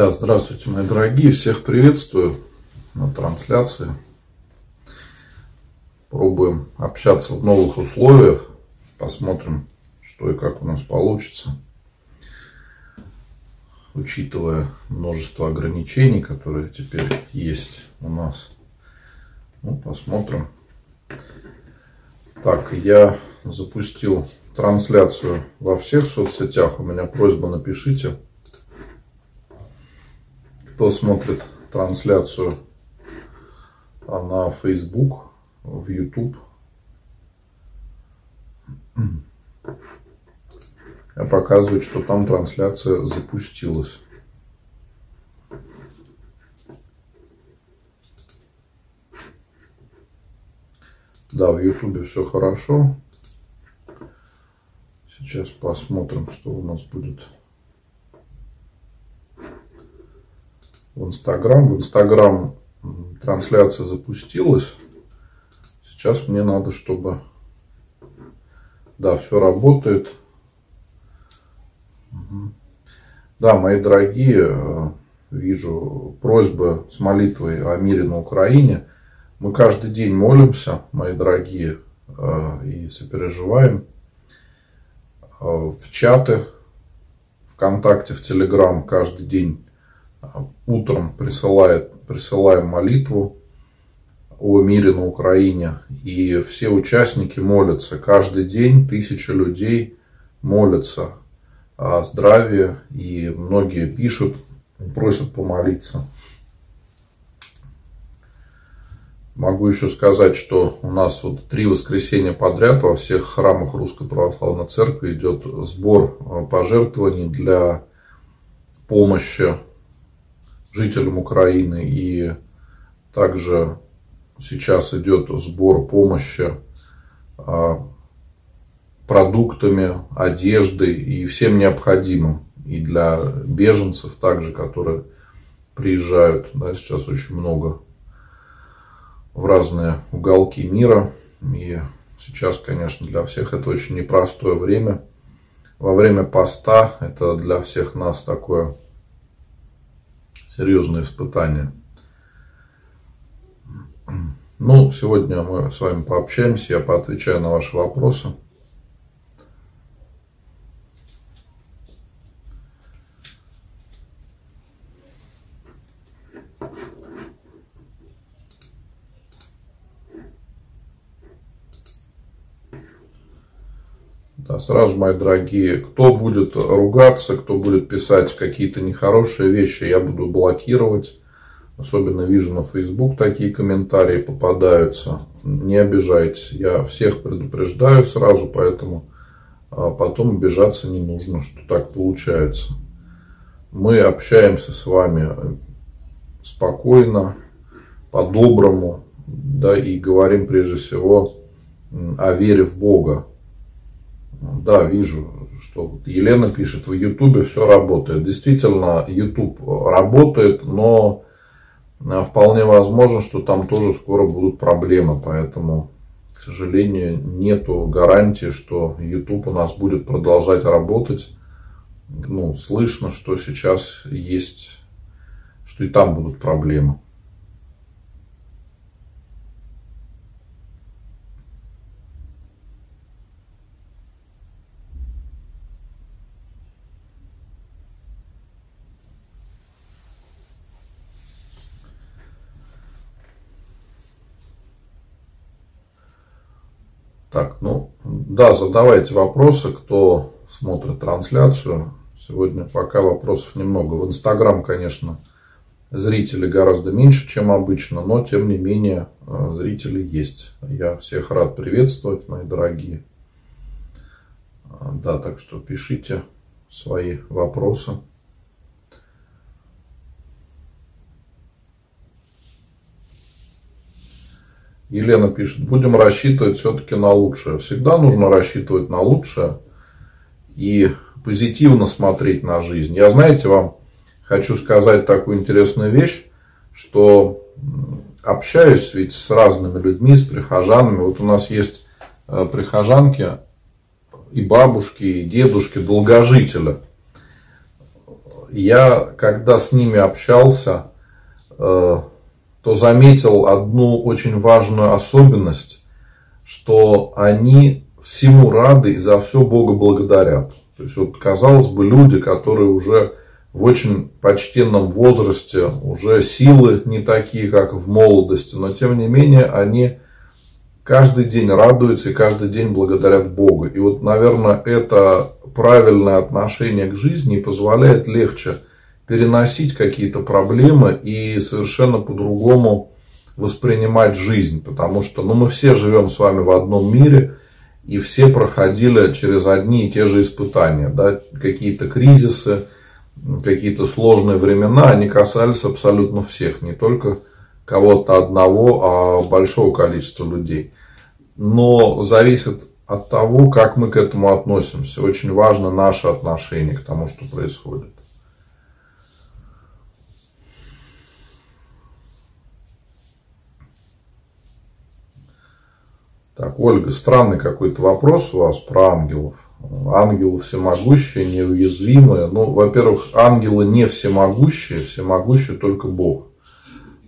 Да, здравствуйте, мои дорогие. Всех приветствую на трансляции. Пробуем общаться в новых условиях. Посмотрим, что и как у нас получится. Учитывая множество ограничений, которые теперь есть у нас. Ну, посмотрим. Так, я запустил трансляцию во всех соцсетях. У меня просьба, напишите, кто смотрит трансляцию на Facebook, в YouTube. Я показываю, что там трансляция запустилась. Да, в Ютубе все хорошо. Сейчас посмотрим, что у нас будет в Инстаграм. В Инстаграм трансляция запустилась. Сейчас мне надо, чтобы... Да, все работает. Да, мои дорогие, э, вижу просьбы с молитвой о мире на Украине. Мы каждый день молимся, мои дорогие, э, и сопереживаем э, в чаты, ВКонтакте, в Телеграм каждый день утром присылает, присылаем молитву о мире на Украине. И все участники молятся. Каждый день тысячи людей молятся о здравии. И многие пишут, просят помолиться. Могу еще сказать, что у нас вот три воскресенья подряд во всех храмах Русской Православной Церкви идет сбор пожертвований для помощи жителям Украины. И также сейчас идет сбор помощи а, продуктами, одеждой и всем необходимым. И для беженцев также, которые приезжают. Да, сейчас очень много в разные уголки мира. И сейчас, конечно, для всех это очень непростое время. Во время поста это для всех нас такое серьезное испытание. Ну, сегодня мы с вами пообщаемся, я поотвечаю на ваши вопросы. Сразу, мои дорогие, кто будет ругаться, кто будет писать какие-то нехорошие вещи, я буду блокировать. Особенно вижу на Facebook такие комментарии попадаются. Не обижайтесь. Я всех предупреждаю сразу, поэтому а, потом обижаться не нужно, что так получается. Мы общаемся с вами спокойно, по-доброму, да, и говорим прежде всего о вере в Бога. Да, вижу, что Елена пишет, в Ютубе все работает. Действительно, Ютуб работает, но э, вполне возможно, что там тоже скоро будут проблемы. Поэтому, к сожалению, нету гарантии, что Ютуб у нас будет продолжать работать. Ну, слышно, что сейчас есть, что и там будут проблемы. Так, ну, да, задавайте вопросы, кто смотрит трансляцию. Сегодня пока вопросов немного. В Инстаграм, конечно, зрителей гораздо меньше, чем обычно, но тем не менее э, зрители есть. Я всех рад приветствовать, мои дорогие. А, да, так что пишите свои вопросы. Елена пишет, будем рассчитывать все-таки на лучшее. Всегда нужно рассчитывать на лучшее и позитивно смотреть на жизнь. Я, знаете, вам хочу сказать такую интересную вещь, что общаюсь ведь с разными людьми, с прихожанами. Вот у нас есть э, прихожанки и бабушки, и дедушки, долгожители. я, когда с ними общался, то заметил одну очень важную особенность, что они всему рады и за все Бога благодарят. То есть, вот, казалось бы, люди, которые уже в очень почтенном возрасте, уже силы не такие, как в молодости, но тем не менее они каждый день радуются и каждый день благодарят Бога. И вот, наверное, это правильное отношение к жизни позволяет легче переносить какие-то проблемы и совершенно по-другому воспринимать жизнь. Потому что ну, мы все живем с вами в одном мире, и все проходили через одни и те же испытания. Да? Какие-то кризисы, какие-то сложные времена, они касались абсолютно всех, не только кого-то одного, а большого количества людей. Но зависит от того, как мы к этому относимся. Очень важно наше отношение к тому, что происходит. Так, Ольга, странный какой-то вопрос у вас про ангелов ангелы всемогущие, неуязвимые. Ну, во-первых, ангелы не всемогущие, всемогущие только Бог.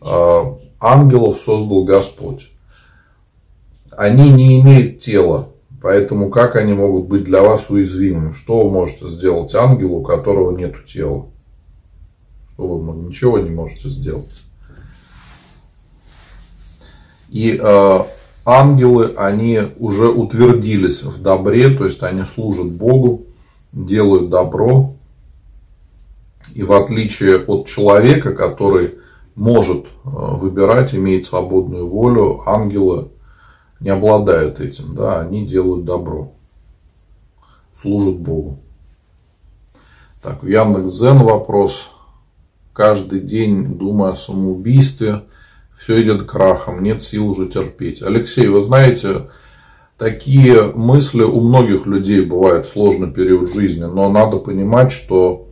А, ангелов создал Господь. Они не имеют тела, поэтому как они могут быть для вас уязвимыми? Что вы можете сделать ангелу, у которого нет тела? Что вы ничего не можете сделать? И э, ангелы, они уже утвердились в добре, то есть они служат Богу, делают добро. И в отличие от человека, который может э, выбирать, имеет свободную волю, ангелы не обладают этим, да, они делают добро, служат Богу. Так, в Яндекс.Зен вопрос. Каждый день думая о самоубийстве, все идет крахом, нет сил уже терпеть. Алексей, вы знаете, такие мысли у многих людей бывают в сложный период жизни, но надо понимать, что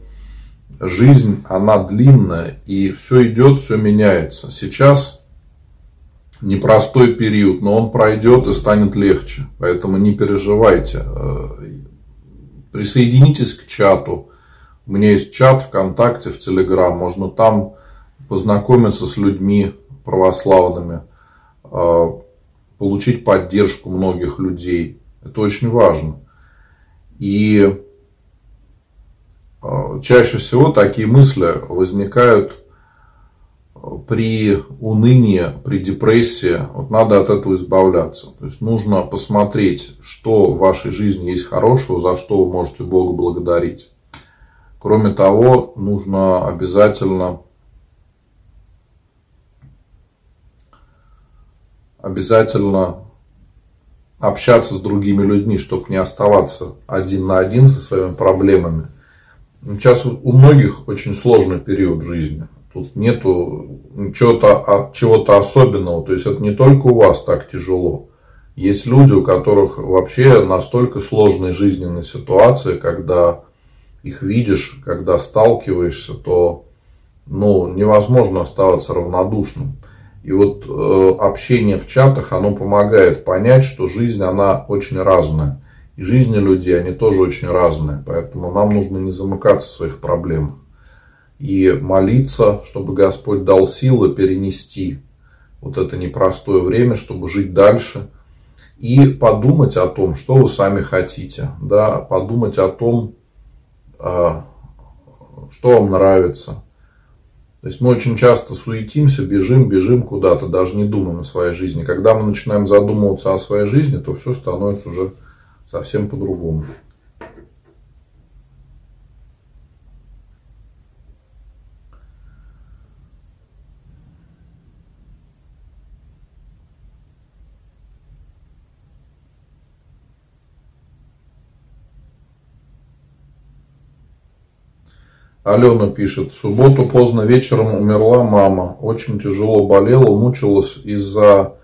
жизнь, она длинная, и все идет, все меняется. Сейчас непростой период, но он пройдет и станет легче. Поэтому не переживайте. Присоединитесь к чату. У меня есть чат ВКонтакте, в Телеграм. Можно там познакомиться с людьми, православными, а, получить поддержку многих людей. Это очень важно. И а, чаще всего такие мысли возникают а, при унынии, при депрессии. Вот надо от этого избавляться. То есть нужно посмотреть, что в вашей жизни есть хорошего, за что вы можете Бога благодарить. Кроме того, нужно обязательно обязательно общаться с другими людьми, чтобы не оставаться один на один со своими проблемами. Сейчас у многих очень сложный период жизни. Тут нету чего-то, чего-то особенного. То есть это не только у вас так тяжело. Есть люди, у которых вообще настолько сложные жизненные ситуации, когда их видишь, когда сталкиваешься, то ну, невозможно оставаться равнодушным. И вот э, общение в чатах, оно помогает понять, что жизнь, она очень разная. И жизни людей, они тоже очень разные. Поэтому нам нужно не замыкаться в своих проблемах. И молиться, чтобы Господь дал силы перенести вот это непростое время, чтобы жить дальше. И подумать о том, что вы сами хотите. Да, подумать о том, э, что вам нравится то есть мы очень часто суетимся, бежим, бежим куда-то, даже не думаем о своей жизни. Когда мы начинаем задумываться о своей жизни, то все становится уже совсем по-другому. Алена пишет, в субботу поздно вечером умерла мама. Очень тяжело болела, мучилась из-за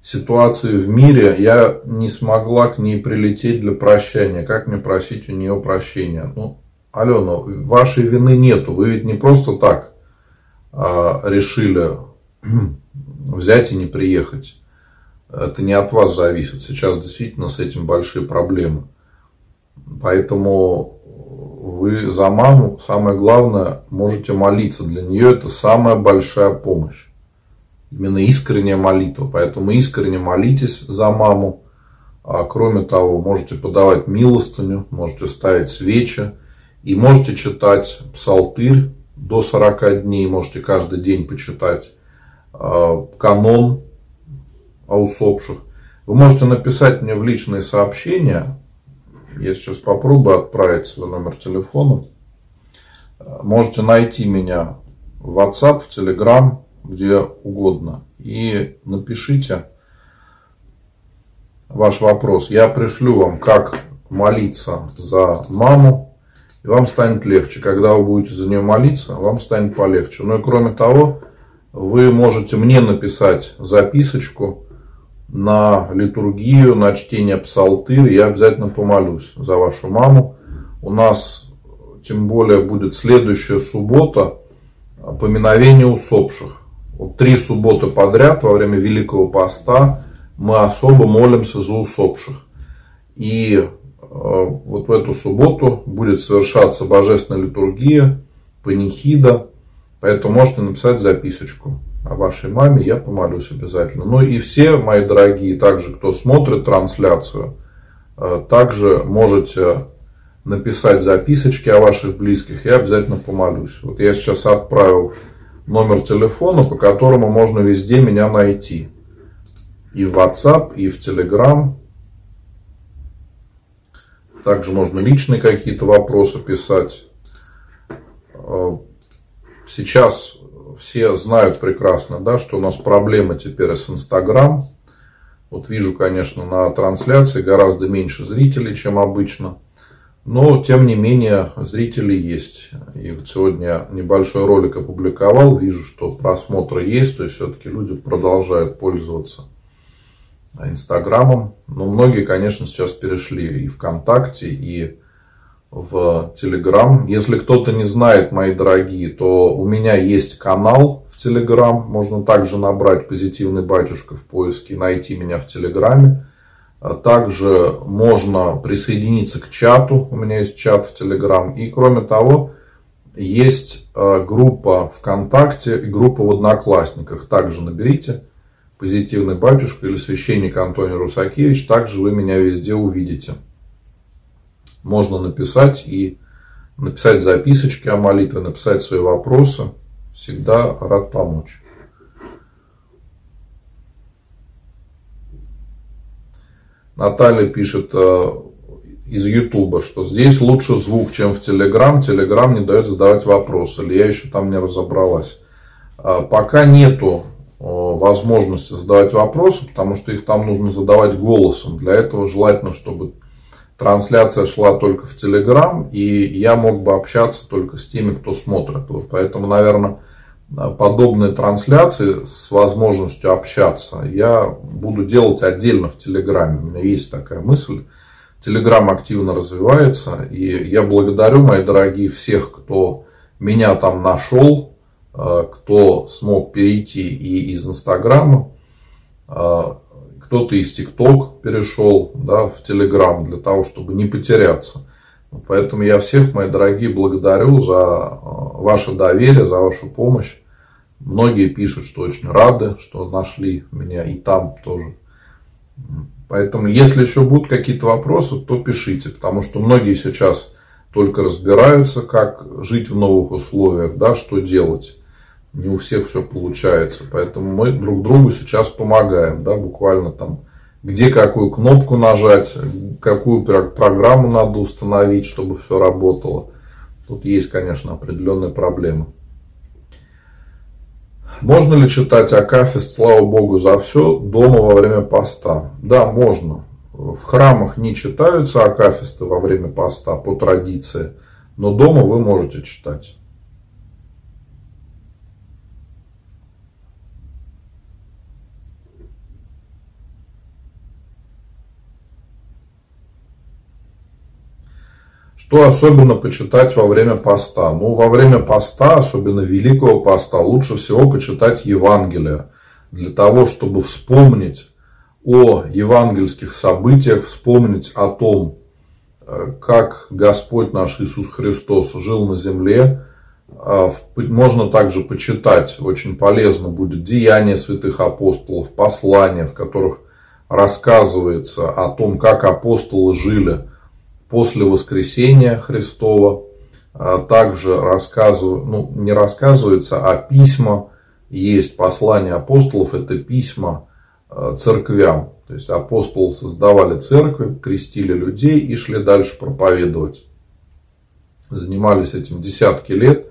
ситуации в мире. Я не смогла к ней прилететь для прощания. Как мне просить у нее прощения? Ну, Алена, вашей вины нету. Вы ведь не просто так а, решили взять и не приехать. Это не от вас зависит. Сейчас действительно с этим большие проблемы. Поэтому вы за маму, самое главное, можете молиться. Для нее это самая большая помощь. Именно искренняя молитва. Поэтому искренне молитесь за маму. А кроме того, можете подавать милостыню, можете ставить свечи. И можете читать псалтырь до 40 дней. Можете каждый день почитать а, канон о усопших. Вы можете написать мне в личные сообщения. Я сейчас попробую отправить свой номер телефона. Можете найти меня в WhatsApp, в Telegram, где угодно. И напишите ваш вопрос. Я пришлю вам, как молиться за маму. И вам станет легче. Когда вы будете за нее молиться, вам станет полегче. Ну и кроме того, вы можете мне написать записочку на литургию, на чтение псалтырь. Я обязательно помолюсь за вашу маму. У нас, тем более, будет следующая суббота, поминовение усопших. Вот три субботы подряд во время Великого Поста мы особо молимся за усопших. И э, вот в эту субботу будет совершаться божественная литургия, панихида. Поэтому можете написать записочку о вашей маме, я помолюсь обязательно. Ну и все мои дорогие, также кто смотрит трансляцию, э, также можете написать записочки о ваших близких, я обязательно помолюсь. Вот я сейчас отправил номер телефона, по которому можно везде меня найти. И в WhatsApp, и в Telegram. Также можно личные какие-то вопросы писать. Э, сейчас все знают прекрасно, да, что у нас проблемы теперь с Инстаграм. Вот вижу, конечно, на трансляции гораздо меньше зрителей, чем обычно. Но, тем не менее, зрители есть. И вот сегодня небольшой ролик опубликовал. Вижу, что просмотры есть. То есть, все-таки люди продолжают пользоваться Инстаграмом. Но многие, конечно, сейчас перешли и ВКонтакте, и в Телеграм. Если кто-то не знает, мои дорогие, то у меня есть канал в Телеграм. Можно также набрать «Позитивный батюшка» в поиске и найти меня в Телеграме. А также можно присоединиться к чату. У меня есть чат в Телеграм. И кроме того, есть а, группа ВКонтакте и группа в Одноклассниках. Также наберите «Позитивный батюшка» или «Священник Антоний Русакевич». Также вы меня везде увидите можно написать и написать записочки о молитве, написать свои вопросы. Всегда рад помочь. Наталья пишет э, из Ютуба, что здесь лучше звук, чем в Телеграм. Телеграм не дает задавать вопросы. Или я еще там не разобралась. А пока нету э, возможности задавать вопросы, потому что их там нужно задавать голосом. Для этого желательно, чтобы трансляция шла только в Телеграм, и я мог бы общаться только с теми, кто смотрит. Вот поэтому, наверное, подобные трансляции с возможностью общаться я буду делать отдельно в Телеграме. У меня есть такая мысль. Телеграм активно развивается, и я благодарю, мои дорогие, всех, кто меня там нашел, э, кто смог перейти и из Инстаграма, э, кто-то из ТикТок перешел да, в Телеграм для того, чтобы не потеряться. Поэтому я всех, мои дорогие, благодарю за э, ваше доверие, за вашу помощь. Многие пишут, что очень рады, что нашли меня и там тоже. Поэтому, если еще будут какие-то вопросы, то пишите, потому что многие сейчас только разбираются, как жить в новых условиях, да, что делать не у всех все получается. Поэтому мы друг другу сейчас помогаем, да, буквально там, где какую кнопку нажать, какую программу надо установить, чтобы все работало. Тут есть, конечно, определенные проблемы. Можно ли читать Акафист, слава Богу, за все дома во время поста? Да, можно. В храмах не читаются Акафисты во время поста по традиции, но дома вы можете читать. Что особенно почитать во время поста? Ну, во время поста, особенно Великого поста, лучше всего почитать Евангелие. Для того, чтобы вспомнить о евангельских событиях, вспомнить о том, как Господь наш Иисус Христос жил на земле. А, можно также почитать, очень полезно будет, деяния святых апостолов, послания, в которых рассказывается о том, как апостолы жили после воскресения Христова. А, также рассказываю, ну, не рассказывается, а письма есть послания апостолов, это письма а, церквям. То есть апостолы создавали церкви, крестили людей и шли дальше проповедовать. Занимались этим десятки лет.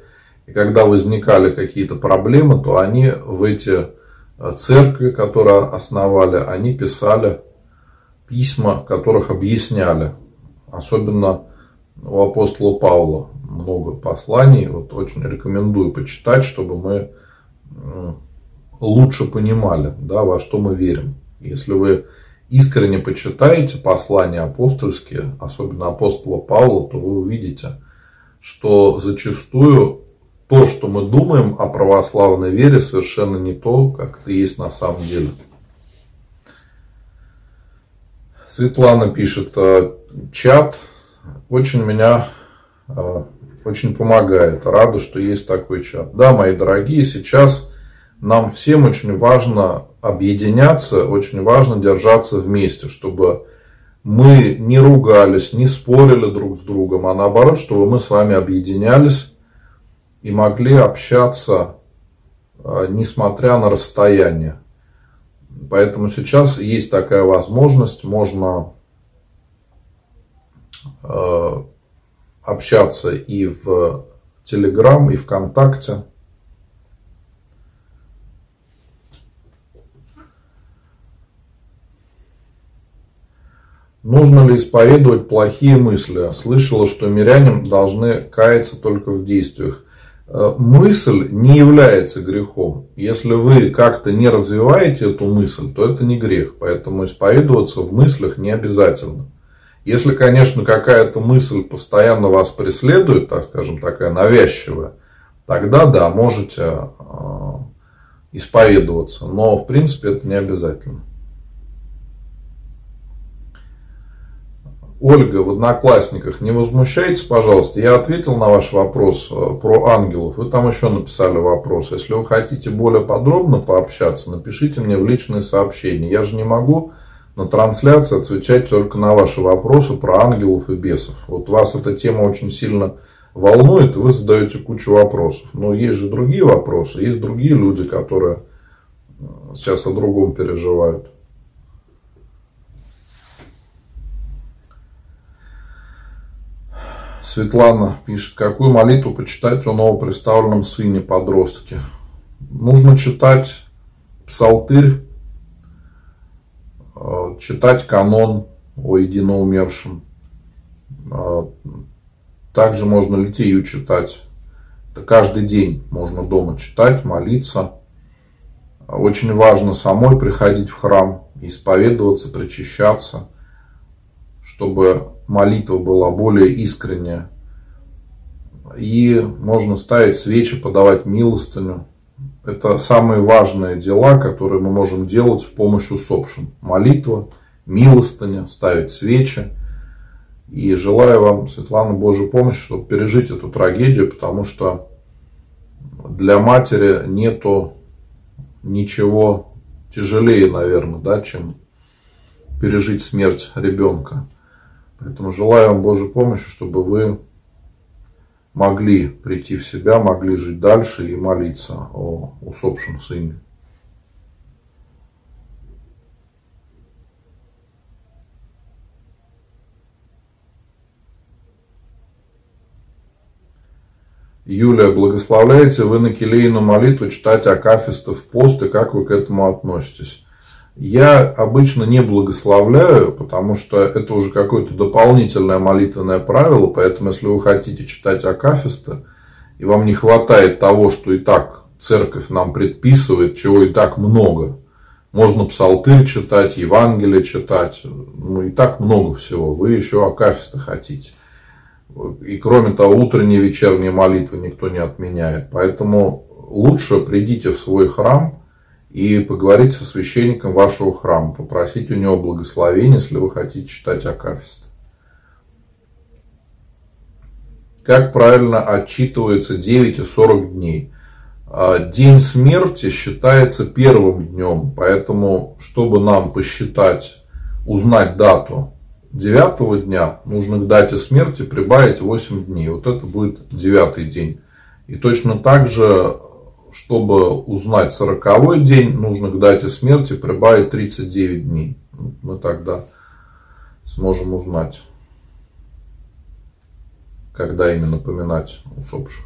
И когда возникали какие-то проблемы, то они в эти а, церкви, которые основали, они писали письма, которых объясняли. Особенно у апостола Павла много посланий. Вот очень рекомендую почитать, чтобы мы лучше понимали, да, во что мы верим. Если вы искренне почитаете послания апостольские, особенно апостола Павла, то вы увидите, что зачастую то, что мы думаем о православной вере, совершенно не то, как это есть на самом деле. Светлана пишет, «Э, чат очень меня э, очень помогает. Рада, что есть такой чат. Да, мои дорогие, сейчас нам всем очень важно объединяться, очень важно держаться вместе, чтобы мы не ругались, не спорили друг с другом, а наоборот, чтобы мы с вами объединялись и могли общаться, а, несмотря на расстояние. Поэтому сейчас есть такая возможность, можно а, общаться и в Телеграм, и ВКонтакте. Нужно ли исповедовать плохие мысли? Слышала, что миряне должны каяться только в действиях. Э, мысль не является грехом. Если вы как-то не развиваете эту мысль, то это не грех. Поэтому исповедоваться в мыслях не обязательно. Если, конечно, какая-то мысль постоянно вас преследует, так скажем, такая навязчивая, тогда да, можете э, исповедоваться. Но, в принципе, это не обязательно. Ольга в Одноклассниках, не возмущайтесь, пожалуйста. Я ответил на ваш вопрос э, про ангелов. Вы там еще написали вопрос. Если вы хотите более подробно пообщаться, напишите мне в личные сообщения. Я же не могу на трансляции отвечать только на ваши вопросы про ангелов и бесов. Вот вас эта тема очень сильно волнует, вы задаете кучу вопросов. Но есть же другие вопросы, есть другие люди, которые э, сейчас о другом переживают. Светлана пишет, какую молитву почитать о новоприставленном сыне подростке. Нужно читать псалтырь, э, читать канон о единоумершем. Э, также можно литию читать. Каждый день можно дома читать, молиться. Очень важно самой приходить в храм, исповедоваться, причащаться, чтобы молитва была более искренняя. И можно ставить свечи, подавать милостыню. Это самые важные дела, которые мы можем делать в помощь усопшим. Молитва, милостыня, ставить свечи. И желаю вам, Светлана, Божьей помощи, чтобы пережить эту трагедию, потому что для матери нету ничего тяжелее, наверное, да, чем пережить смерть ребенка. Поэтому желаю вам Божьей помощи, чтобы вы могли прийти в себя, могли жить дальше и молиться о усопшем сыне. Юлия, благословляете вы на келейную молитву читать Акафиста в пост, и как вы к этому относитесь? Я обычно не благословляю, потому что это уже какое-то дополнительное молитвенное правило, поэтому если вы хотите читать Акафиста, и вам не хватает того, что и так церковь нам предписывает, чего и так много, можно псалтырь читать, Евангелие читать, ну и так много всего, вы еще Акафиста хотите. И кроме того, утренние и вечерние молитвы никто не отменяет. Поэтому лучше придите в свой храм – и поговорить со священником вашего храма, попросить у него благословения, если вы хотите читать Акафист. Как правильно отчитывается 9 и 40 дней? А, день смерти считается первым днем, поэтому, чтобы нам посчитать, узнать дату девятого дня, нужно к дате смерти прибавить 8 дней. Вот это будет девятый день. И точно так же, чтобы узнать сороковой день, нужно к дате смерти прибавить 39 дней. Мы тогда сможем узнать, когда именно поминать усопших.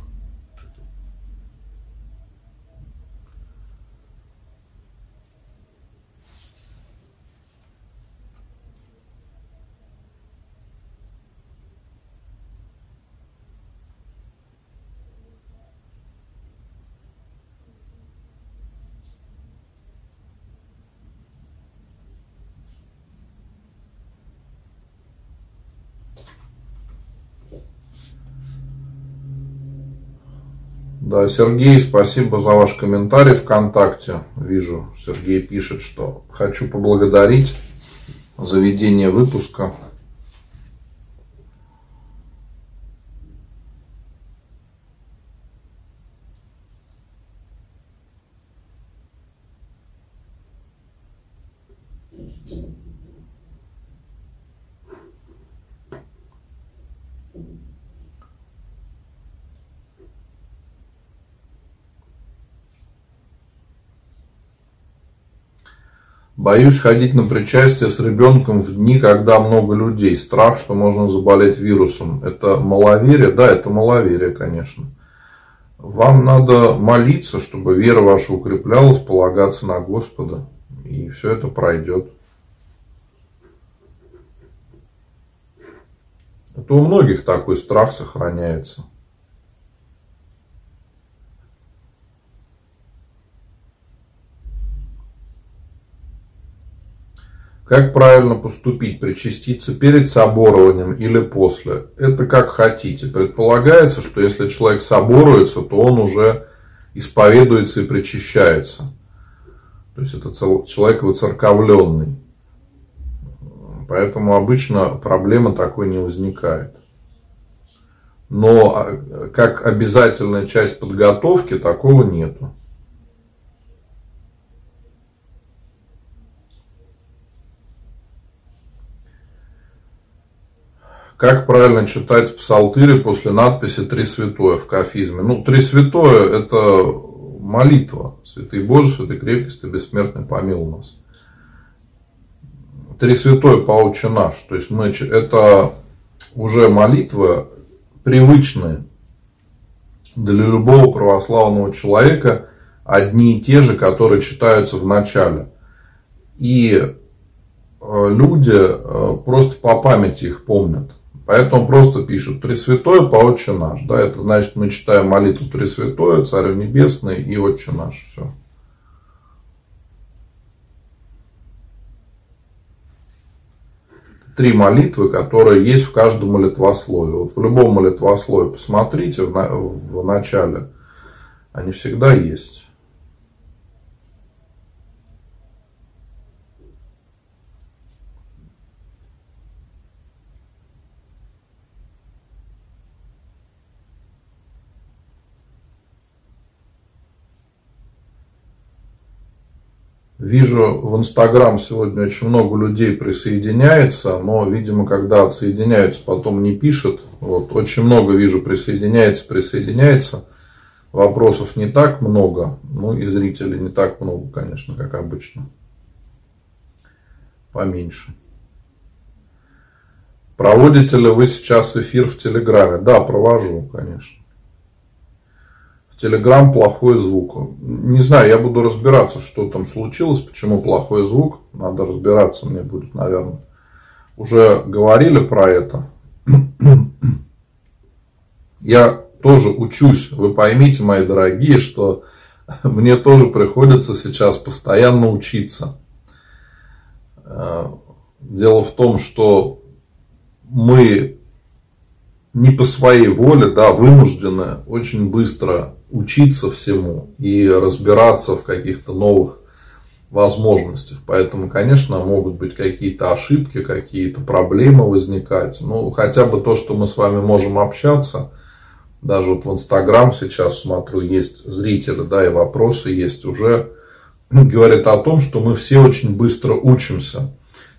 Сергей, спасибо за ваш комментарий ВКонтакте. Вижу, Сергей пишет, что хочу поблагодарить за ведение выпуска. Боюсь ходить на причастие с ребенком в дни, когда много людей. Страх, что можно заболеть вирусом. Это маловерие? Да, это маловерие, конечно. Вам надо молиться, чтобы вера ваша укреплялась, полагаться на Господа. И все это пройдет. Это у многих такой страх сохраняется. Как правильно поступить, причаститься перед соборованием или после? Это как хотите. Предполагается, что если человек соборуется, то он уже исповедуется и причащается. То есть это человек воцерковленный. Поэтому обычно проблемы такой не возникает. Но а, как обязательная часть подготовки такого нету. Как правильно читать псалтыри после надписи «Три святое» в кафизме? Ну, «Три святое» – это молитва. Святый Боже, святый крепкий, бессмертный, помил нас. «Три святое» по «Отче наш». То есть, мы, это уже молитва привычная для любого православного человека, одни и те же, которые читаются в начале. И э, люди э, просто по памяти их помнят. Поэтому просто пишут Пресвятое по Отче наш. Да, это значит, мы читаем молитву Пресвятое, Царь Небесный и Отче наш. Все. Три молитвы, которые есть в каждом молитвослове. Вот в любом молитвослове посмотрите в, в начале, они всегда есть. Вижу в Инстаграм сегодня очень много людей присоединяется, но, видимо, когда отсоединяются, потом не пишут. Вот, очень много вижу присоединяется, присоединяется. Вопросов не так много, ну и зрителей не так много, конечно, как обычно. Поменьше. Проводите ли вы сейчас эфир в Телеграме? Да, провожу, конечно. Телеграм плохой звук. Не знаю, я буду разбираться, что там случилось, почему плохой звук. Надо разбираться мне будет, наверное. Уже говорили про это. Я тоже учусь. Вы поймите, мои дорогие, что мне тоже приходится сейчас постоянно учиться. Э, дело в том, что мы не по своей воле, да, вынуждены очень быстро учиться всему и разбираться в каких-то новых возможностях. Поэтому, конечно, могут быть какие-то ошибки, какие-то проблемы возникать. Ну, хотя бы то, что мы с вами можем общаться, даже вот в Инстаграм сейчас смотрю, есть зрители, да, и вопросы есть уже, говорят о том, что мы все очень быстро учимся.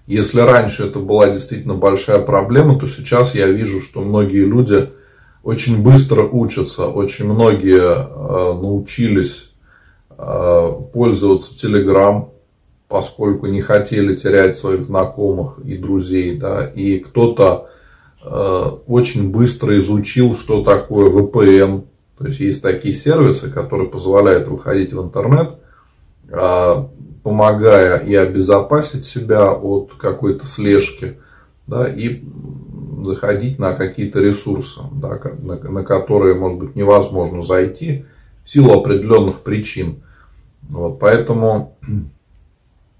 Если раньше это была действительно большая проблема, то сейчас я вижу, что многие люди очень быстро учатся, очень многие э, научились э, пользоваться Telegram, поскольку не хотели терять своих знакомых и друзей, да, и кто-то э, очень быстро изучил, что такое VPN, то есть есть такие сервисы, которые позволяют выходить в интернет, помогая и обезопасить себя от какой-то слежки, да, и заходить на какие-то ресурсы, да, на, на которые, может быть, невозможно зайти в силу определенных причин. Вот, поэтому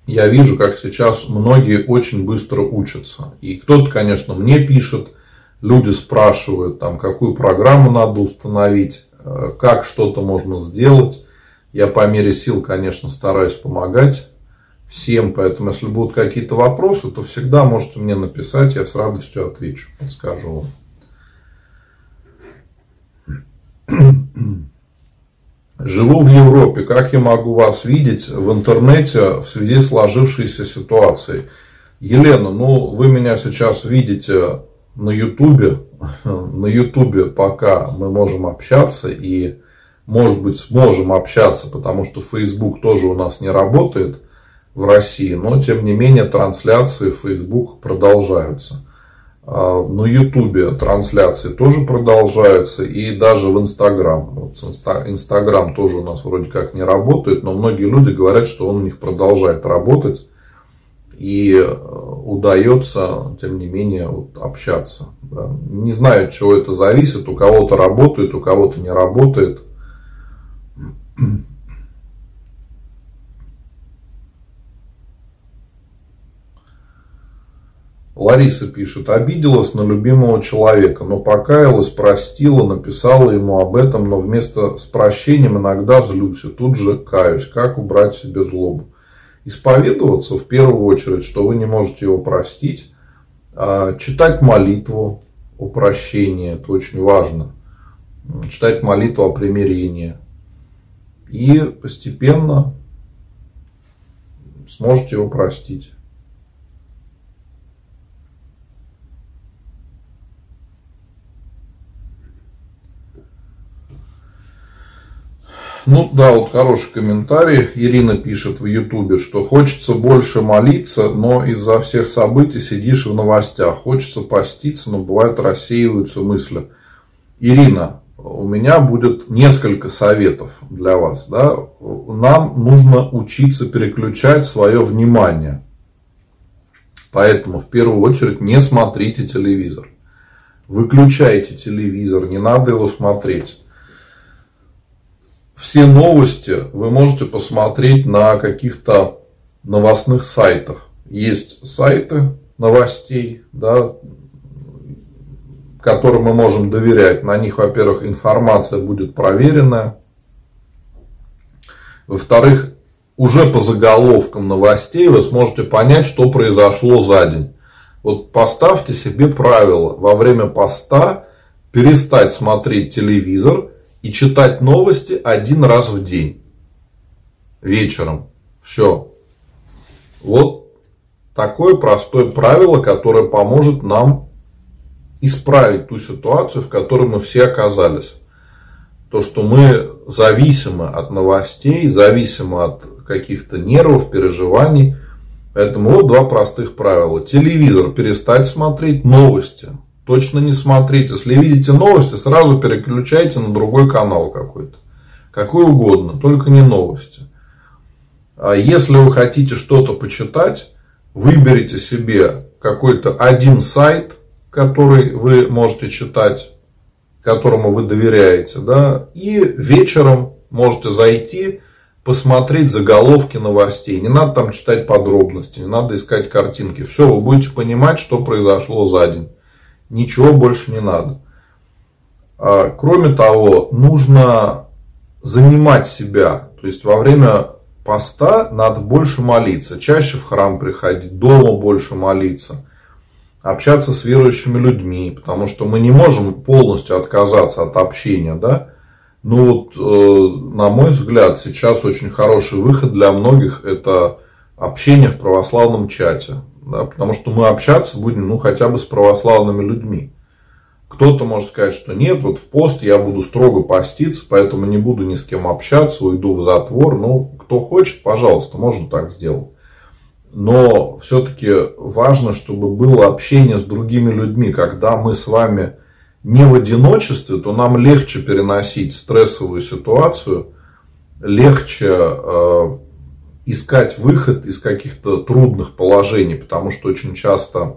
я вижу, как сейчас многие очень быстро учатся. И кто-то, конечно, мне пишет, люди спрашивают, там, какую программу надо установить, э, как что-то можно сделать. Я по мере сил, конечно, стараюсь помогать всем. Поэтому, если будут какие-то вопросы, то всегда можете мне написать, я с радостью отвечу, подскажу вам. Живу в Европе. Как я могу вас видеть в интернете в связи с сложившейся ситуацией? Елена, ну вы меня сейчас видите на Ютубе. На Ютубе пока мы можем общаться и, может быть, сможем общаться, потому что Facebook тоже у нас не работает в России, но тем не менее трансляции в Facebook продолжаются. А, на Ютубе трансляции тоже продолжаются и даже в Инстаграм. Инстаграм тоже у нас вроде как не работает, но многие люди говорят, что он у них продолжает работать и э, удается, тем не менее, вот, общаться. Да. Не знаю, от чего это зависит. У кого-то работает, у кого-то не работает. Лариса пишет, обиделась на любимого человека, но покаялась, простила, написала ему об этом, но вместо с прощением иногда злюсь и тут же каюсь. Как убрать себе злобу? Исповедоваться в первую очередь, что вы не можете его простить, а читать молитву о прощении, это очень важно. Читать молитву о примирении. И постепенно сможете его простить. Ну да, вот хороший комментарий. Ирина пишет в Ютубе, что хочется больше молиться, но из-за всех событий сидишь в новостях. Хочется поститься, но бывает рассеиваются мысли. Ирина, у меня будет несколько советов для вас. Да? Нам нужно учиться переключать свое внимание. Поэтому в первую очередь не смотрите телевизор. Выключайте телевизор, не надо его смотреть все новости вы можете посмотреть на каких-то новостных сайтах. Есть сайты новостей, да, которым мы можем доверять. На них, во-первых, информация будет проверенная. Во-вторых, уже по заголовкам новостей вы сможете понять, что произошло за день. Вот поставьте себе правило во время поста перестать смотреть телевизор и читать новости один раз в день. Вечером. Все. Вот такое простое правило, которое поможет нам исправить ту ситуацию, в которой мы все оказались. То, что мы зависимы от новостей, зависимы от каких-то нервов, переживаний. Поэтому вот два простых правила. Телевизор перестать смотреть, новости точно не смотрите. Если видите новости, сразу переключайте на другой канал какой-то. Какой угодно, только не новости. А если вы хотите что-то почитать, выберите себе какой-то один сайт, который вы можете читать, которому вы доверяете, да, и вечером можете зайти, посмотреть заголовки новостей. Не надо там читать подробности, не надо искать картинки. Все, вы будете понимать, что произошло за день. Ничего больше не надо. А, кроме того, нужно занимать себя. То есть во время поста надо больше молиться. Чаще в храм приходить, дома больше молиться. общаться с верующими людьми, потому что мы не можем полностью отказаться от общения, да. Ну вот, э, на мой взгляд, сейчас очень хороший выход для многих это общение в православном чате, да, потому что мы общаться будем, ну, хотя бы с православными людьми. Кто-то может сказать, что нет, вот в пост я буду строго поститься, поэтому не буду ни с кем общаться, уйду в затвор. Ну, кто хочет, пожалуйста, можно так сделать но все-таки важно, чтобы было общение с другими людьми. Когда мы с вами не в одиночестве, то нам легче переносить стрессовую ситуацию, легче э, искать выход из каких-то трудных положений, потому что очень часто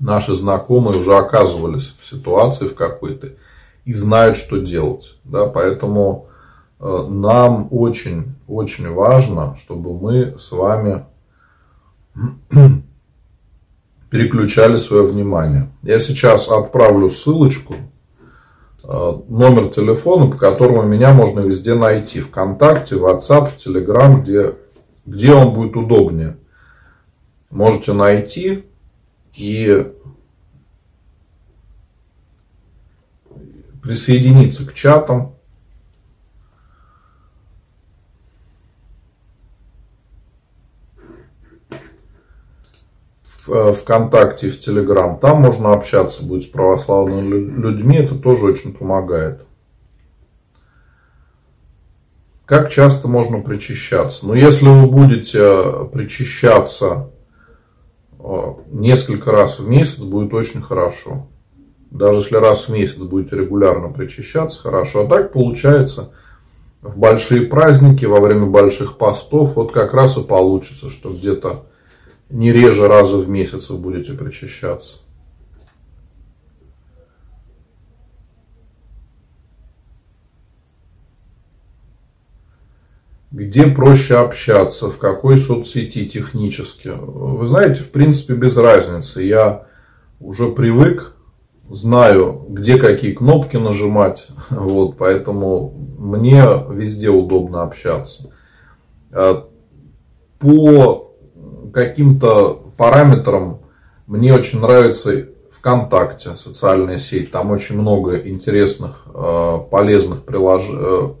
наши знакомые уже оказывались в ситуации в какой-то и знают, что делать. Да? Поэтому э, нам очень, очень важно, чтобы мы с вами переключали свое внимание. Я сейчас отправлю ссылочку, э, номер телефона, по которому меня можно везде найти. Вконтакте, WhatsApp, Telegram, где, где он будет удобнее. Можете найти и присоединиться к чатам, в э, ВКонтакте в Телеграм. Там можно общаться будет с православными людьми. Это тоже очень помогает. Как часто можно причащаться? Ну, если вы будете э, причащаться э, несколько раз в месяц, будет очень хорошо. Даже если раз в месяц будете регулярно причащаться, хорошо. А так получается, в большие праздники, во время больших постов, вот как раз и получится, что где-то не реже раза в месяц вы будете причащаться. Где проще общаться, в какой соцсети технически. Вы знаете, в принципе, без разницы. Я уже привык, знаю, где какие кнопки нажимать. Вот, поэтому мне везде удобно общаться. А по каким-то параметрам мне очень нравится ВКонтакте, социальная сеть. Там очень много интересных, э, полезных прилож... Э,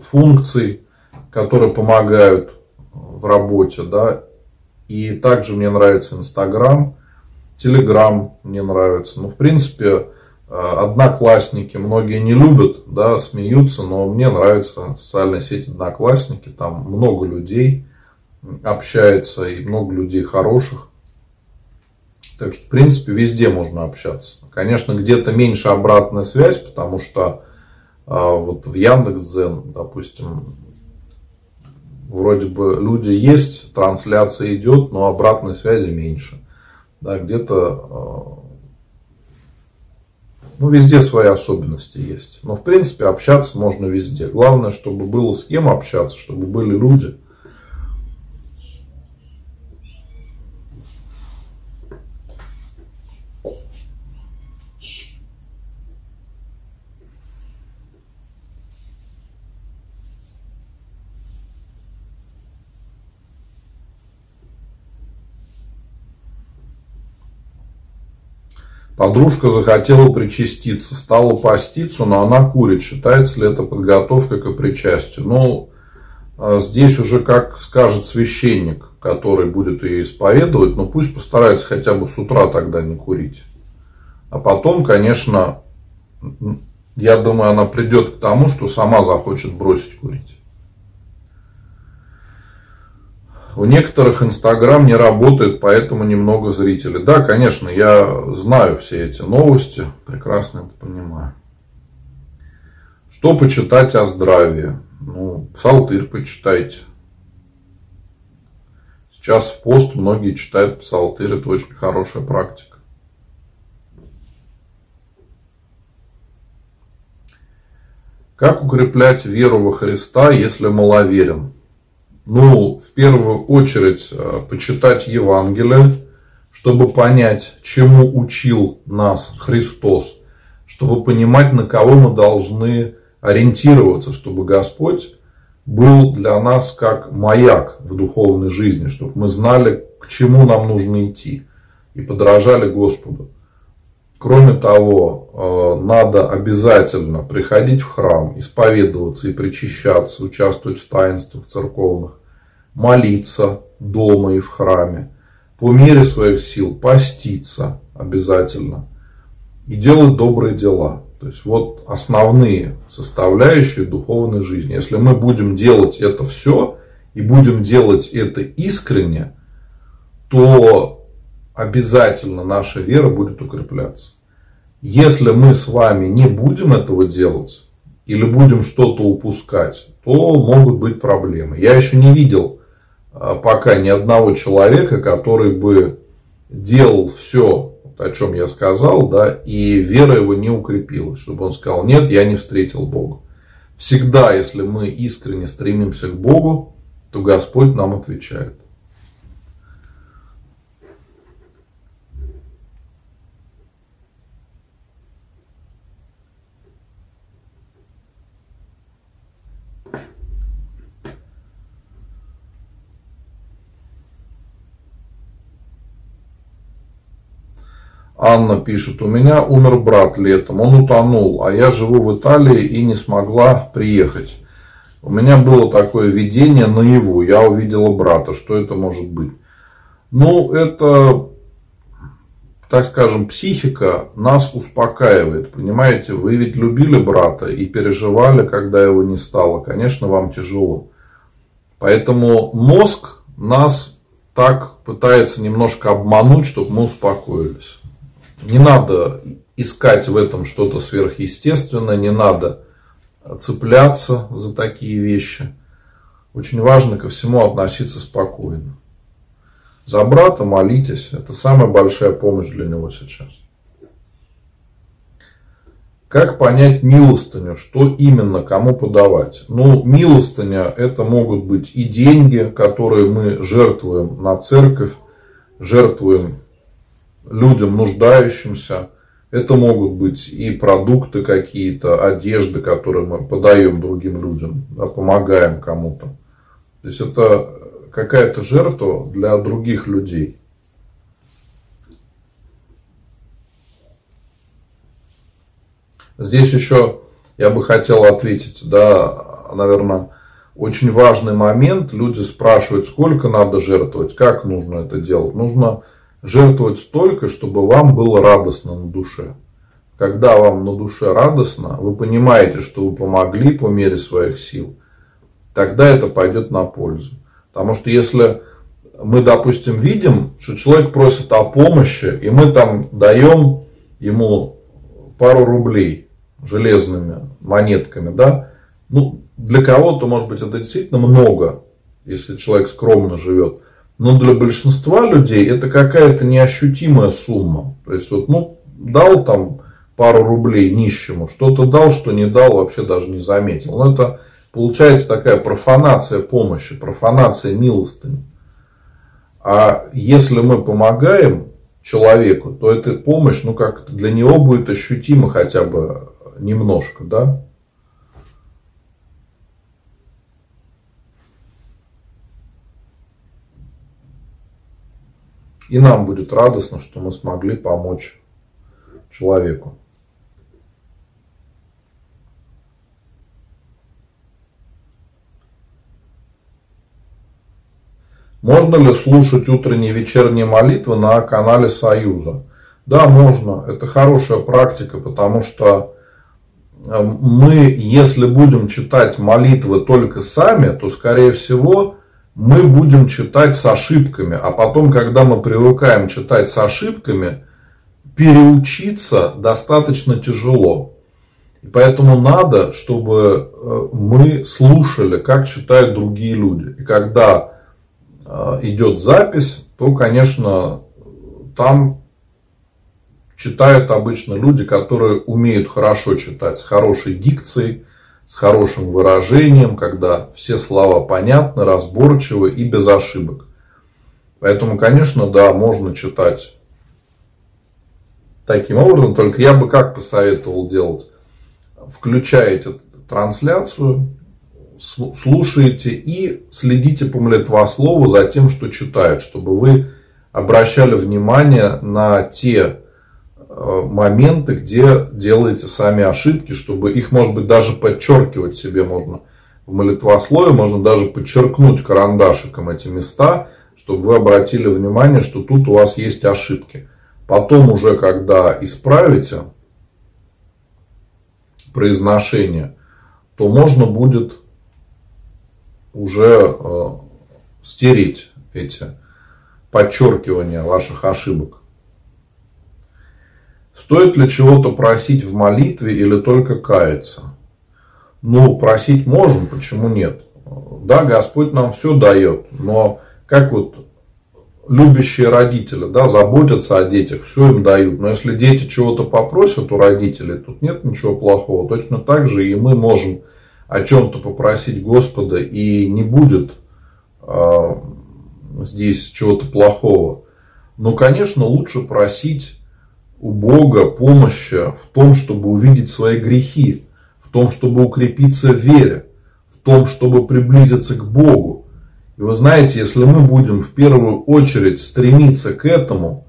функций, которые помогают в работе. Да? И также мне нравится Инстаграм, Телеграм мне нравится. Ну, в принципе, э, одноклассники многие не любят, да, смеются, но мне нравится социальная сеть Одноклассники. Там много людей общается и много людей хороших. Так что, в принципе, везде можно общаться. Конечно, где-то меньше обратная связь, потому что а, вот в Яндекс.Дзен, допустим, вроде бы люди есть, трансляция идет, но обратной связи меньше. Да, где-то, а, ну, везде свои особенности есть. Но, в принципе, общаться можно везде. Главное, чтобы было с кем общаться, чтобы были люди – Подружка захотела причаститься, стала поститься, но она курит. Считается ли это подготовкой к причастию? Ну, а здесь уже как скажет священник, который будет ее исповедовать, но пусть постарается хотя бы с утра тогда не курить. А потом, конечно, я думаю, она придет к тому, что сама захочет бросить курить. У некоторых Инстаграм не работает, поэтому немного зрителей. Да, конечно, я знаю все эти новости, прекрасно это понимаю. Что почитать о здравии? Ну, псалтырь почитайте. Сейчас в пост многие читают псалтырь, это очень хорошая практика. Как укреплять веру во Христа, если маловерен? Ну, в первую очередь, э, почитать Евангелие, чтобы понять, чему учил нас Христос, чтобы понимать, на кого мы должны ориентироваться, чтобы Господь был для нас как маяк в духовной жизни, чтобы мы знали, к чему нам нужно идти. и подражали Господу. Кроме того, э, надо обязательно приходить в храм, исповедоваться и причащаться, участвовать в таинствах церковных, молиться дома и в храме, по мере своих сил поститься обязательно и делать добрые дела. То есть вот основные составляющие духовной жизни. Если мы будем делать это все и будем делать это искренне, то обязательно наша вера будет укрепляться. Если мы с вами не будем этого делать или будем что-то упускать, то могут быть проблемы. Я еще не видел а, пока ни одного человека, который бы делал все, о чем я сказал, да, и вера его не укрепилась, чтобы он сказал, нет, я не встретил Бога. Всегда, если мы искренне стремимся к Богу, то Господь нам отвечает. Анна пишет, у меня умер брат летом, он утонул, а я живу в Италии и не смогла приехать. У меня было такое видение наяву, я увидела брата, что это может быть? Ну, это, так скажем, психика нас успокаивает, понимаете, вы ведь любили брата и переживали, когда его не стало, конечно, вам тяжело. Поэтому мозг нас так пытается немножко обмануть, чтобы мы успокоились. Не надо искать в этом что-то сверхъестественное, не надо цепляться за такие вещи. Очень важно ко всему относиться спокойно. За брата молитесь, это самая большая помощь для него сейчас. Как понять милостыню, что именно кому подавать? Ну, милостыня это могут быть и деньги, которые мы жертвуем на церковь, жертвуем людям нуждающимся. Это могут быть и продукты какие-то, одежды, которые мы подаем другим людям, да, помогаем кому-то. То есть это какая-то жертва для других людей. Здесь еще я бы хотел ответить, да, наверное, очень важный момент. Люди спрашивают, сколько надо жертвовать, как нужно это делать. Нужно жертвовать столько, чтобы вам было радостно на душе. Когда вам на душе радостно, вы понимаете, что вы помогли по мере своих сил, тогда это пойдет на пользу. Потому что если мы, допустим, видим, что человек просит о помощи, и мы там даем ему пару рублей железными монетками, да, ну, для кого-то, может быть, это действительно много, если человек скромно живет. Но для большинства людей это какая-то неощутимая сумма. То есть, вот, ну, дал там пару рублей нищему, что-то дал, что не дал, вообще даже не заметил. Но это получается такая профанация помощи, профанация милостыни. А если мы помогаем человеку, то эта помощь, ну как для него будет ощутима хотя бы немножко, да? И нам будет радостно, что мы смогли помочь человеку. Можно ли слушать утренние и вечерние молитвы на канале Союза? Да, можно. Это хорошая практика, потому что э, мы, если будем читать молитвы только сами, то, скорее всего, мы будем читать с ошибками. А потом, когда мы привыкаем читать с ошибками, переучиться достаточно тяжело. И поэтому надо, чтобы э, мы слушали, как читают другие люди. И когда э, идет запись, то, конечно, там читают обычно люди, которые умеют хорошо читать, с хорошей дикцией, с хорошим выражением, когда все слова понятны, разборчивы и без ошибок. Поэтому, конечно, да, можно читать таким образом, только я бы как посоветовал делать? Включаете трансляцию, слушаете и следите по молитвослову за тем, что читают, чтобы вы обращали внимание на те моменты, где делаете сами ошибки, чтобы их, может быть, даже подчеркивать себе можно в молитвослове, можно даже подчеркнуть карандашиком эти места, чтобы вы обратили внимание, что тут у вас есть ошибки. Потом уже, когда исправите произношение, то можно будет уже э, стереть эти подчеркивания ваших ошибок. Стоит ли чего-то просить в молитве или только каяться? Ну, просить можем, почему нет? Да, Господь нам все дает, но как вот любящие родители, да, заботятся о детях, все им дают. Но если дети чего-то попросят у родителей, тут нет ничего плохого. Точно так же и мы можем о чем-то попросить Господа, и не будет э, здесь чего-то плохого. Но, конечно, лучше просить у Бога помощи в том, чтобы увидеть свои грехи, в том, чтобы укрепиться в вере, в том, чтобы приблизиться к Богу. И вы знаете, если мы будем в первую очередь стремиться к этому,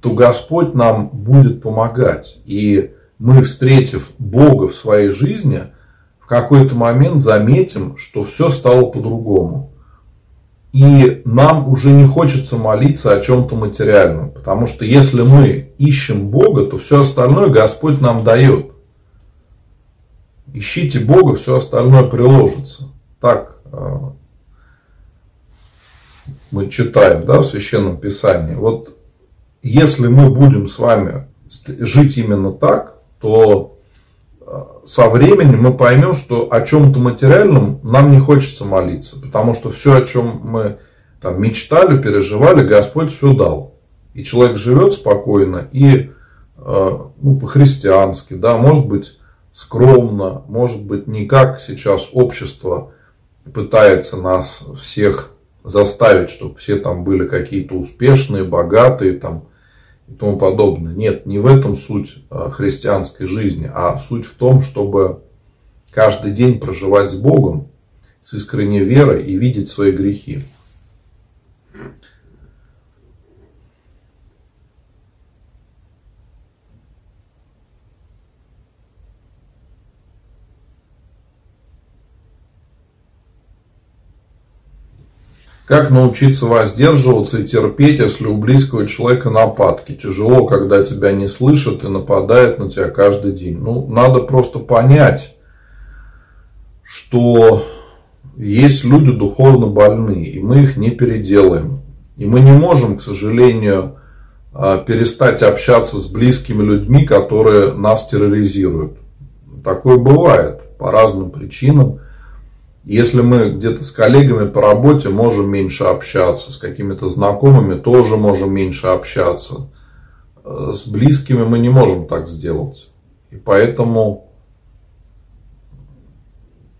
то Господь нам будет помогать. И мы, встретив Бога в своей жизни, в какой-то момент заметим, что все стало по-другому. И нам уже не хочется молиться о чем-то материальном. Потому что если мы ищем Бога, то все остальное Господь нам дает. Ищите Бога, все остальное приложится. Так э, мы читаем да, в Священном Писании. Вот если мы будем с вами жить именно так, то со временем мы поймем, что о чем-то материальном нам не хочется молиться. Потому что все, о чем мы там, мечтали, переживали, Господь все дал. И человек живет спокойно и э, ну, по-христиански, да, может быть, скромно, может быть, не как сейчас общество пытается нас всех заставить, чтобы все там были какие-то успешные, богатые там и тому подобное. Нет, не в этом суть а, христианской жизни, а суть в том, чтобы каждый день проживать с Богом, с искренней верой и видеть свои грехи. Как научиться воздерживаться и терпеть, если у близкого человека нападки? Тяжело, когда тебя не слышат и нападают на тебя каждый день. Ну, надо просто понять, что есть люди духовно больные, и мы их не переделаем. И мы не можем, к сожалению, а, перестать общаться с близкими людьми, которые нас терроризируют. Такое бывает по разным причинам. Если мы где-то с коллегами по работе можем меньше общаться, с какими-то знакомыми тоже можем меньше общаться, э, с близкими мы не можем так сделать. И поэтому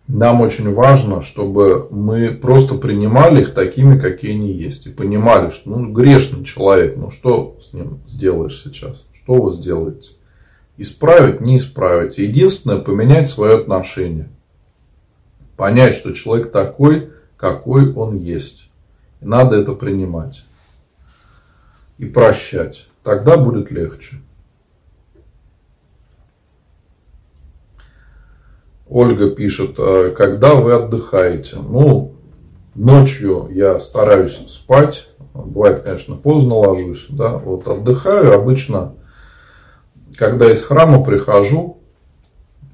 нам очень важно, чтобы мы просто принимали их такими, какие они есть. И понимали, что ну, грешный человек, ну что с ним сделаешь сейчас? Что вы сделаете? Исправить, не исправить. Единственное, поменять свое отношение – понять, что человек такой, какой он есть. И надо это принимать. И прощать. Тогда будет легче. Ольга пишет, «А когда вы отдыхаете? Ну, ночью я стараюсь спать. Бывает, конечно, поздно ложусь. Да? Вот отдыхаю обычно, когда из храма прихожу,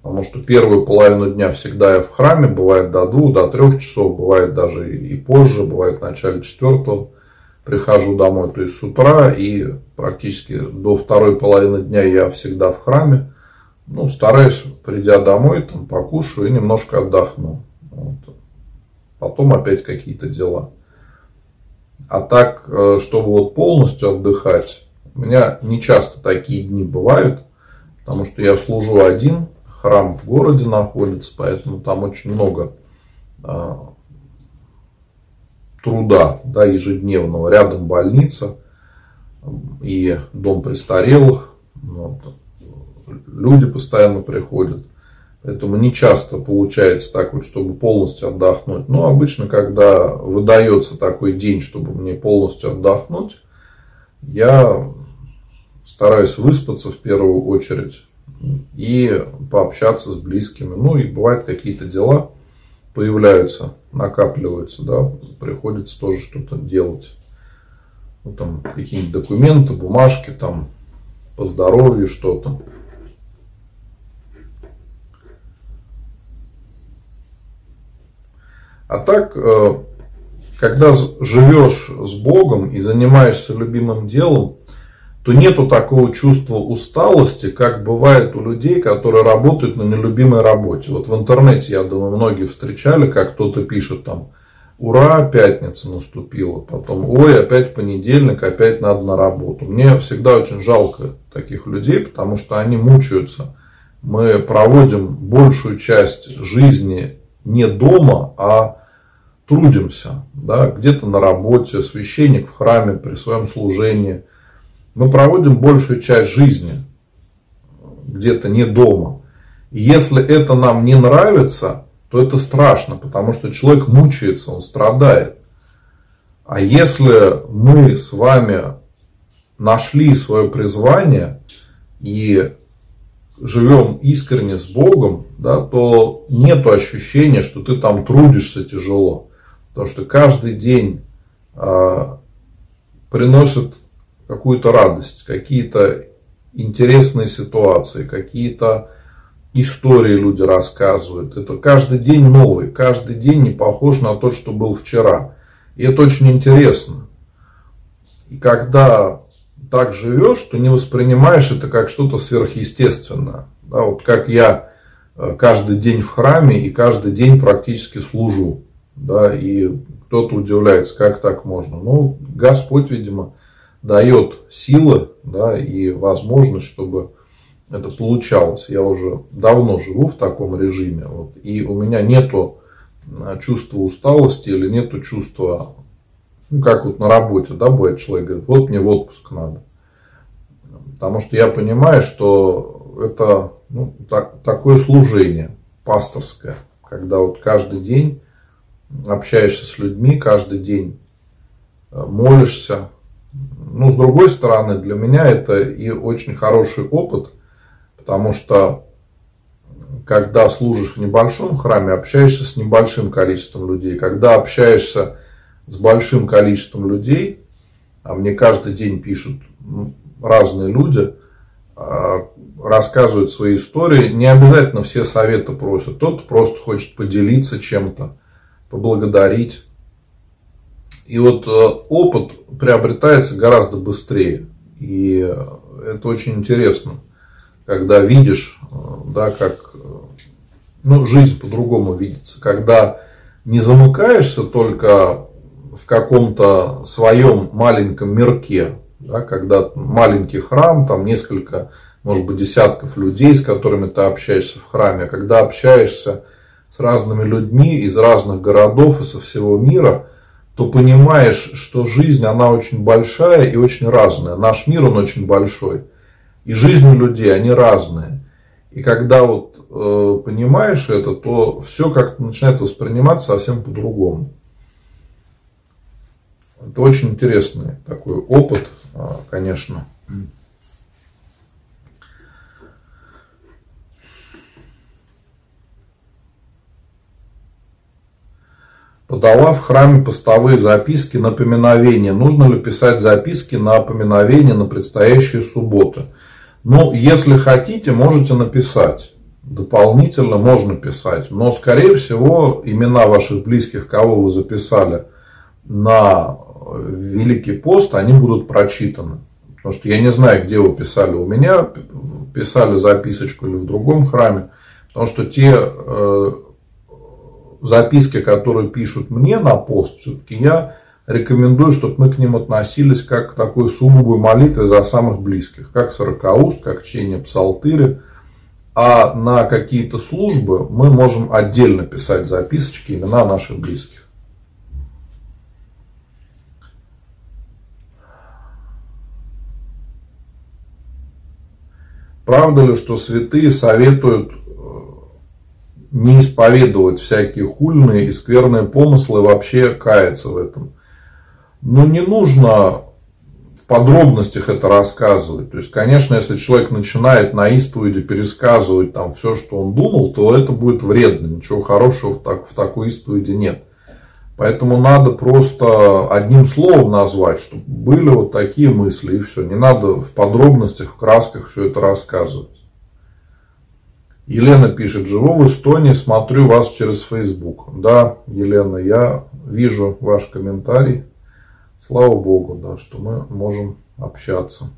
Потому что первую половину дня всегда я в храме, бывает до двух, до трех часов, бывает даже и позже, бывает в начале четвертого прихожу домой. То есть с утра и практически до второй половины дня я всегда в храме. Ну, стараюсь, придя домой, там, покушаю и немножко отдохну. Вот. Потом опять какие-то дела. А так, э, чтобы вот полностью отдыхать, у меня не часто такие дни бывают, потому что я служу один, храм в городе находится, поэтому там очень много а, труда да, ежедневного. Рядом больница и дом престарелых. Вот. Люди постоянно приходят. Поэтому не часто получается так вот, чтобы полностью отдохнуть. Но обычно, когда выдается такой день, чтобы мне полностью отдохнуть, я стараюсь выспаться в первую очередь и пообщаться с близкими. Ну и бывают какие-то дела появляются, накапливаются, да, приходится тоже что-то делать. Ну, там какие-нибудь документы, бумажки, там по здоровью что-то. А так, э, когда живешь с Богом и занимаешься любимым делом, то нету такого чувства усталости, как бывает у людей, которые работают на нелюбимой работе. Вот в интернете, я думаю, многие встречали, как кто-то пишет там, ура, пятница наступила, потом, ой, опять понедельник, опять надо на работу. Мне всегда очень жалко таких людей, потому что они мучаются. Мы проводим большую часть жизни не дома, а трудимся, да, где-то на работе, священник в храме при своем служении – мы проводим большую часть жизни где-то не дома. И если это нам не нравится, то это страшно, потому что человек мучается, он страдает. А если мы с вами нашли свое призвание и живем искренне с Богом, да, то нет ощущения, что ты там трудишься тяжело. Потому что каждый день э, приносит какую-то радость, какие-то интересные ситуации, какие-то истории люди рассказывают. Это каждый день новый, каждый день не похож на то, что был вчера. И это очень интересно. И когда так живешь, то не воспринимаешь это как что-то сверхъестественное. Да, вот как я э, каждый день в храме и каждый день практически служу. Да, и кто-то удивляется, как так можно. Ну, Господь, видимо, дает силы да, и возможность, чтобы это получалось. Я уже давно живу в таком режиме. Вот, и у меня нету а, чувства усталости или нету чувства, ну, как вот на работе, да, бывает человек говорит, вот мне в отпуск надо. Потому что я понимаю, что это ну, так, такое служение пасторское, когда вот каждый день общаешься с людьми, каждый день а, молишься, ну, с другой стороны, для меня это и очень хороший опыт, потому что когда служишь в небольшом храме, общаешься с небольшим количеством людей. Когда общаешься с большим количеством людей, а мне каждый день пишут разные люди, а, рассказывают свои истории, не обязательно все советы просят. Тот просто хочет поделиться чем-то, поблагодарить. И вот э, опыт приобретается гораздо быстрее. И это очень интересно, когда видишь, э, да, как э, ну, жизнь по-другому видится. Когда не замыкаешься только в каком-то своем маленьком мирке, да, когда маленький храм, там несколько, может быть, десятков людей, с которыми ты общаешься в храме, а когда общаешься с разными людьми из разных городов и со всего мира – то понимаешь, что жизнь, она очень большая и очень разная. Наш мир, он очень большой. И жизни людей, они разные. И когда вот э, понимаешь это, то все как-то начинает восприниматься совсем по-другому. Это очень интересный такой опыт, э, конечно. Подала в храме постовые записки на поминовение. Нужно ли писать записки на поминовение на предстоящие субботы? Ну, если хотите, можете написать. Дополнительно можно писать. Но, скорее всего, имена ваших близких, кого вы записали на Великий пост, они будут прочитаны. Потому что я не знаю, где вы писали. У меня писали записочку или в другом храме. Потому что те э, записки, которые пишут мне на пост, все-таки я рекомендую, чтобы мы к ним относились как к такой сугубой молитве за самых близких, как сорокауст, как чтение псалтыря. А на какие-то службы мы можем отдельно писать записочки, имена наших близких. Правда ли, что святые советуют не исповедовать всякие хульные и скверные помыслы, вообще каяться в этом. Но не нужно подробностях это рассказывать. То есть, конечно, если человек начинает на исповеди пересказывать там все, что он думал, то это будет вредно. Ничего хорошего в, так, в такой исповеди нет. Поэтому надо просто одним словом назвать, что были вот такие мысли и все. Не надо в подробностях, в красках все это рассказывать. Елена пишет, живу в Эстонии, смотрю вас через Facebook. Да, Елена, я вижу ваш комментарий. Слава Богу, да, что мы можем общаться.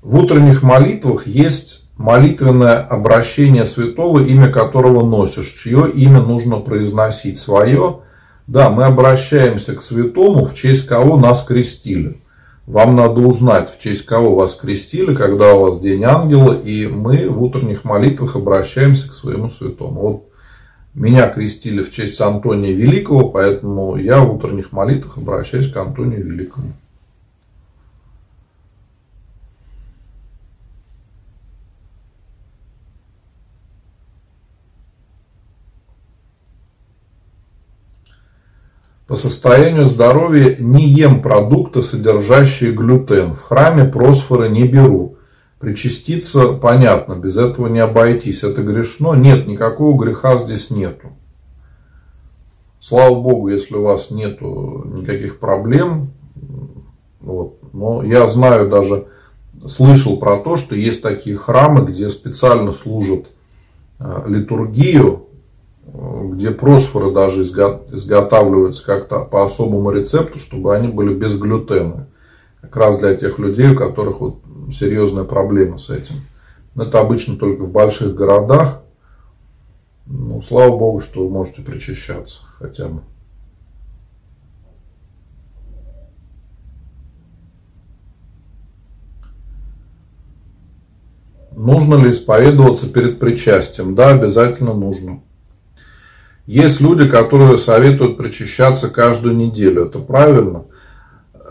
В утренних молитвах есть молитвенное обращение святого, имя которого носишь, чье имя нужно произносить свое. Да, мы обращаемся к святому, в честь кого нас крестили. Вам надо узнать, в честь кого вас крестили, когда у вас день ангела, и мы в утренних молитвах обращаемся к своему святому. Вот меня крестили в честь Антония Великого, поэтому я в утренних молитвах обращаюсь к Антонию Великому. По состоянию здоровья не ем продукты, содержащие глютен. В храме просфоры не беру. Причаститься, понятно, без этого не обойтись. Это грешно? Нет, никакого греха здесь нету. Слава Богу, если у вас нету никаких проблем. Вот. Но я знаю даже, слышал про то, что есть такие храмы, где специально служат э, литургию где просфоры даже изготавливаются как-то по особому рецепту, чтобы они были без глютена. Как раз для тех людей, у которых вот серьезная проблема с этим. Но это обычно только в больших городах. Ну, слава богу, что вы можете причащаться хотя бы. Нужно ли исповедоваться перед причастием? Да, обязательно нужно. Есть люди, которые советуют причащаться каждую неделю. Это правильно.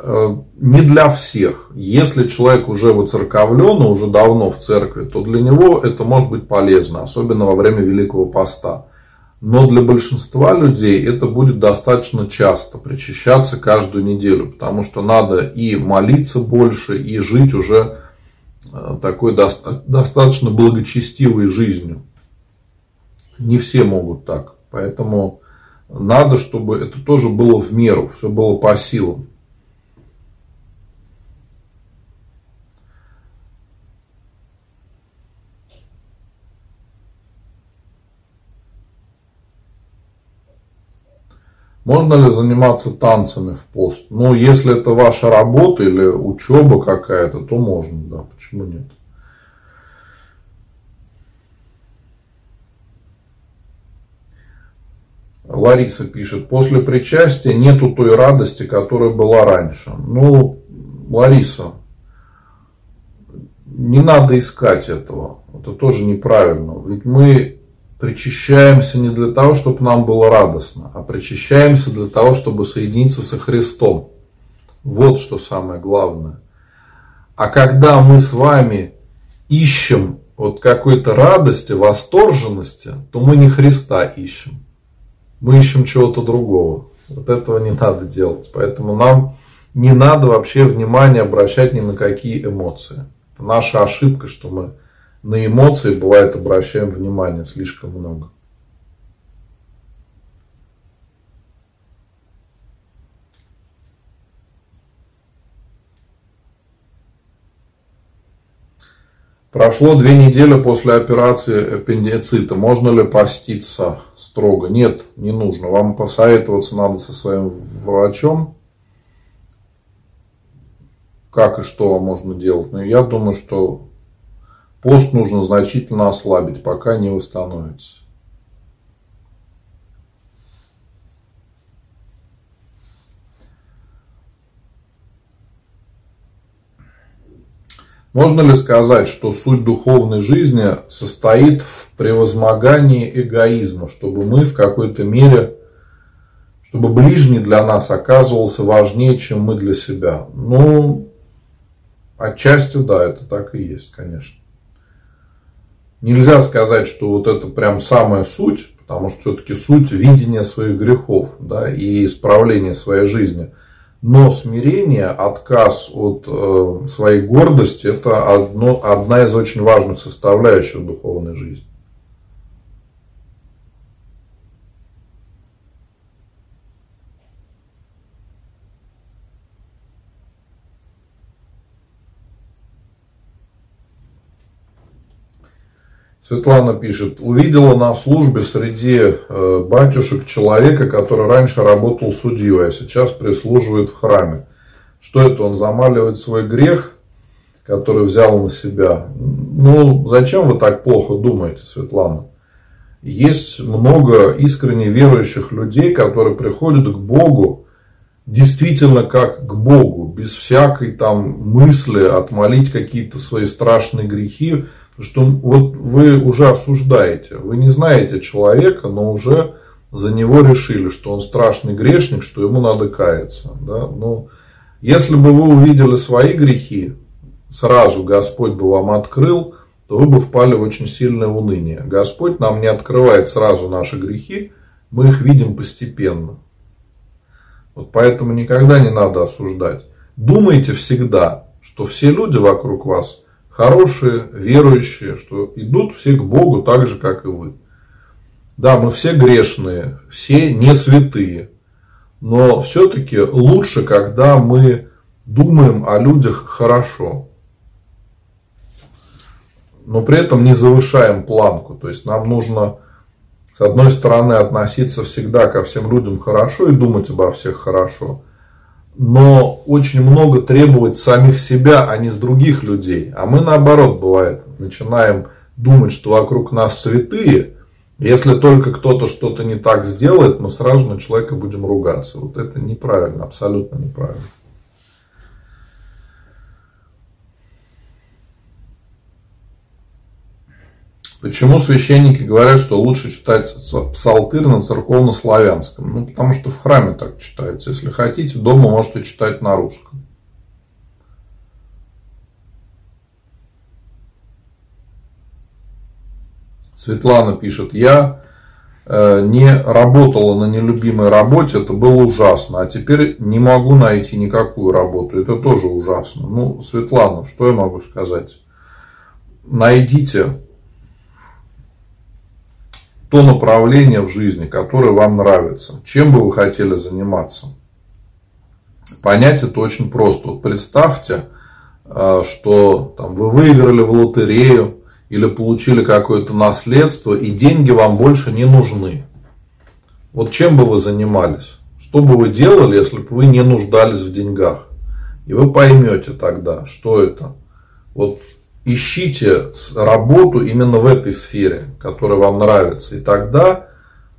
Э, не для всех. Если человек уже воцерковлен, уже давно в церкви, то для него это может быть полезно, особенно во время Великого Поста. Но для большинства людей это будет достаточно часто, причащаться каждую неделю, потому что надо и молиться больше, и жить уже э, такой достаточно благочестивой жизнью. Не все могут так. Поэтому надо, чтобы это тоже было в меру, все было по силам. Можно ли заниматься танцами в пост? Ну, если это ваша работа или учеба какая-то, то можно, да, почему нет? Лариса пишет, после причастия нету той радости, которая была раньше. Ну, Лариса, не надо искать этого. Это тоже неправильно. Ведь мы причащаемся не для того, чтобы нам было радостно, а причащаемся для того, чтобы соединиться со Христом. Вот что самое главное. А когда мы с вами ищем вот какой-то радости, восторженности, то мы не Христа ищем мы ищем чего-то другого. Вот этого не надо делать. Поэтому нам не надо вообще внимание обращать ни на какие эмоции. Это наша ошибка, что мы на эмоции бывает обращаем внимание слишком много. Прошло две недели после операции аппендицита. Можно ли поститься строго? Нет, не нужно. Вам посоветоваться надо со своим врачом, как и что можно делать. Но я думаю, что пост нужно значительно ослабить, пока не восстановится. Можно ли сказать, что суть духовной жизни состоит в превозмогании эгоизма, чтобы мы в какой-то мере, чтобы ближний для нас оказывался важнее, чем мы для себя? Ну, отчасти да, это так и есть, конечно. Нельзя сказать, что вот это прям самая суть, потому что все-таки суть видения своих грехов да, и исправления своей жизни. Но смирение, отказ от э, своей гордости, это одно, одна из очень важных составляющих духовной жизни. Светлана пишет, увидела на службе среди э, батюшек человека, который раньше работал судьей, а сейчас прислуживает в храме. Что это, он замаливает свой грех, который взял на себя? Ну, зачем вы так плохо думаете, Светлана? Есть много искренне верующих людей, которые приходят к Богу действительно как к Богу, без всякой там мысли отмолить какие-то свои страшные грехи, что вот вы уже осуждаете, вы не знаете человека, но уже за него решили, что он страшный грешник, что ему надо каяться. Да? Но если бы вы увидели свои грехи, сразу Господь бы вам открыл, то вы бы впали в очень сильное уныние. Господь нам не открывает сразу наши грехи, мы их видим постепенно. Вот поэтому никогда не надо осуждать. Думайте всегда, что все люди вокруг вас хорошие, верующие, что идут все к Богу так же, как и вы. Да, мы все грешные, все не святые. Но все-таки лучше, когда мы думаем о людях хорошо. Но при этом не завышаем планку. То есть нам нужно, с одной стороны, относиться всегда ко всем людям хорошо и думать обо всех хорошо но очень много требовать самих себя, а не с других людей. А мы наоборот, бывает, начинаем думать, что вокруг нас святые. Если только кто-то что-то не так сделает, мы сразу на человека будем ругаться. Вот это неправильно, абсолютно неправильно. Почему священники говорят, что лучше читать псалтырь на церковно-славянском? Ну, потому что в храме так читается. Если хотите, дома можете читать на русском. Светлана пишет, я э, не работала на нелюбимой работе, это было ужасно, а теперь не могу найти никакую работу, это тоже ужасно. Ну, Светлана, что я могу сказать? Найдите то направление в жизни, которое вам нравится, чем бы вы хотели заниматься. Понять это очень просто. Вот представьте, э, что там, вы выиграли в лотерею или получили какое-то наследство, и деньги вам больше не нужны. Вот чем бы вы занимались? Что бы вы делали, если бы вы не нуждались в деньгах? И вы поймете тогда, что это. Вот ищите работу именно в этой сфере, которая вам нравится. И тогда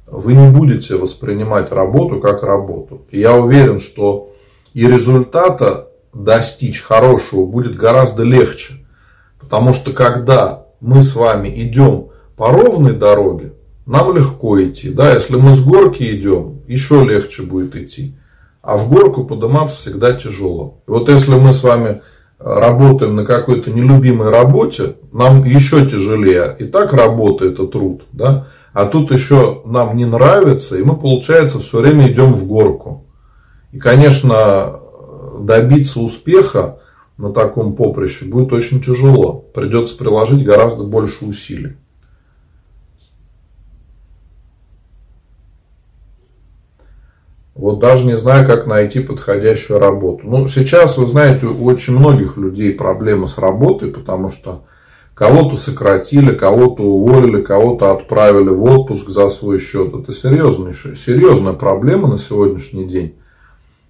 вы не будете воспринимать работу как работу. И я уверен, что и результата достичь хорошего будет гораздо легче. Потому что когда мы с вами идем по ровной дороге, нам легко идти. Да? Если мы с горки идем, еще легче будет идти. А в горку подниматься всегда тяжело. И вот если мы с вами работаем на какой-то нелюбимой работе, нам еще тяжелее. И так работа это труд, да? А тут еще нам не нравится, и мы, получается, все время идем в горку. И, конечно, добиться успеха на таком поприще будет очень тяжело. Придется приложить гораздо больше усилий. Вот даже не знаю, как найти подходящую работу. Ну, сейчас, вы знаете, у очень многих людей проблемы с работой, потому что кого-то сократили, кого-то уволили, кого-то отправили в отпуск за свой счет. Это серьезнейшая, серьезная проблема на сегодняшний день.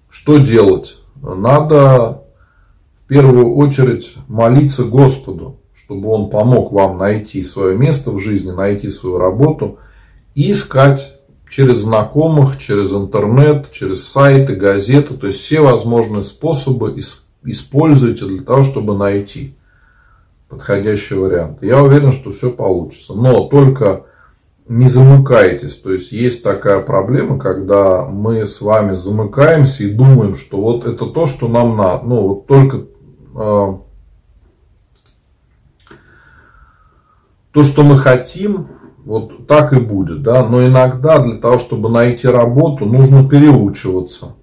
Что делать? Надо в первую очередь молиться Господу, чтобы Он помог вам найти свое место в жизни, найти свою работу и искать через знакомых, через интернет, через сайты, газеты, то есть все возможные способы используйте для того, чтобы найти подходящий вариант. Я уверен, что все получится. Но только не замыкайтесь. То есть есть такая проблема, когда мы с вами замыкаемся и думаем, что вот это то, что нам надо. Ну, вот только э, то, что мы хотим, вот так и будет, да. Но иногда для того, чтобы найти работу, нужно переучиваться.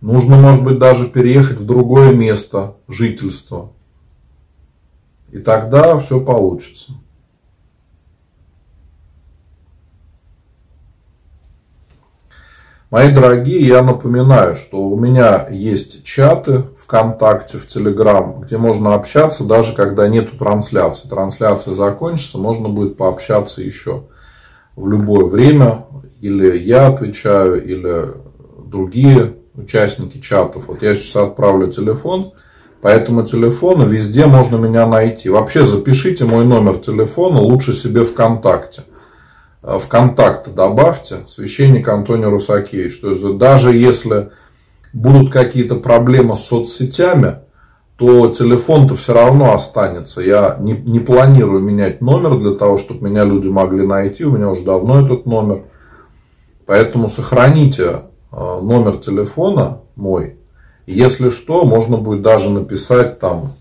Нужно, может быть, даже переехать в другое место жительства. И тогда все получится. Мои дорогие, я напоминаю, что у меня есть чаты ВКонтакте, в Телеграм, где можно общаться, даже когда нету трансляции. Трансляция закончится, можно будет пообщаться еще в любое время. Или я отвечаю, или другие участники чатов. Вот я сейчас отправлю телефон. По этому телефону везде можно меня найти. Вообще запишите мой номер телефона лучше себе ВКонтакте. Э, в контакты добавьте священник Антоний Русакевич. То есть даже если будут какие-то проблемы с соцсетями, то телефон-то все равно останется. Я не, не планирую менять номер для того, чтобы меня люди могли найти. У меня уже давно этот номер. Поэтому сохраните э, номер телефона мой. Если что, можно будет даже написать там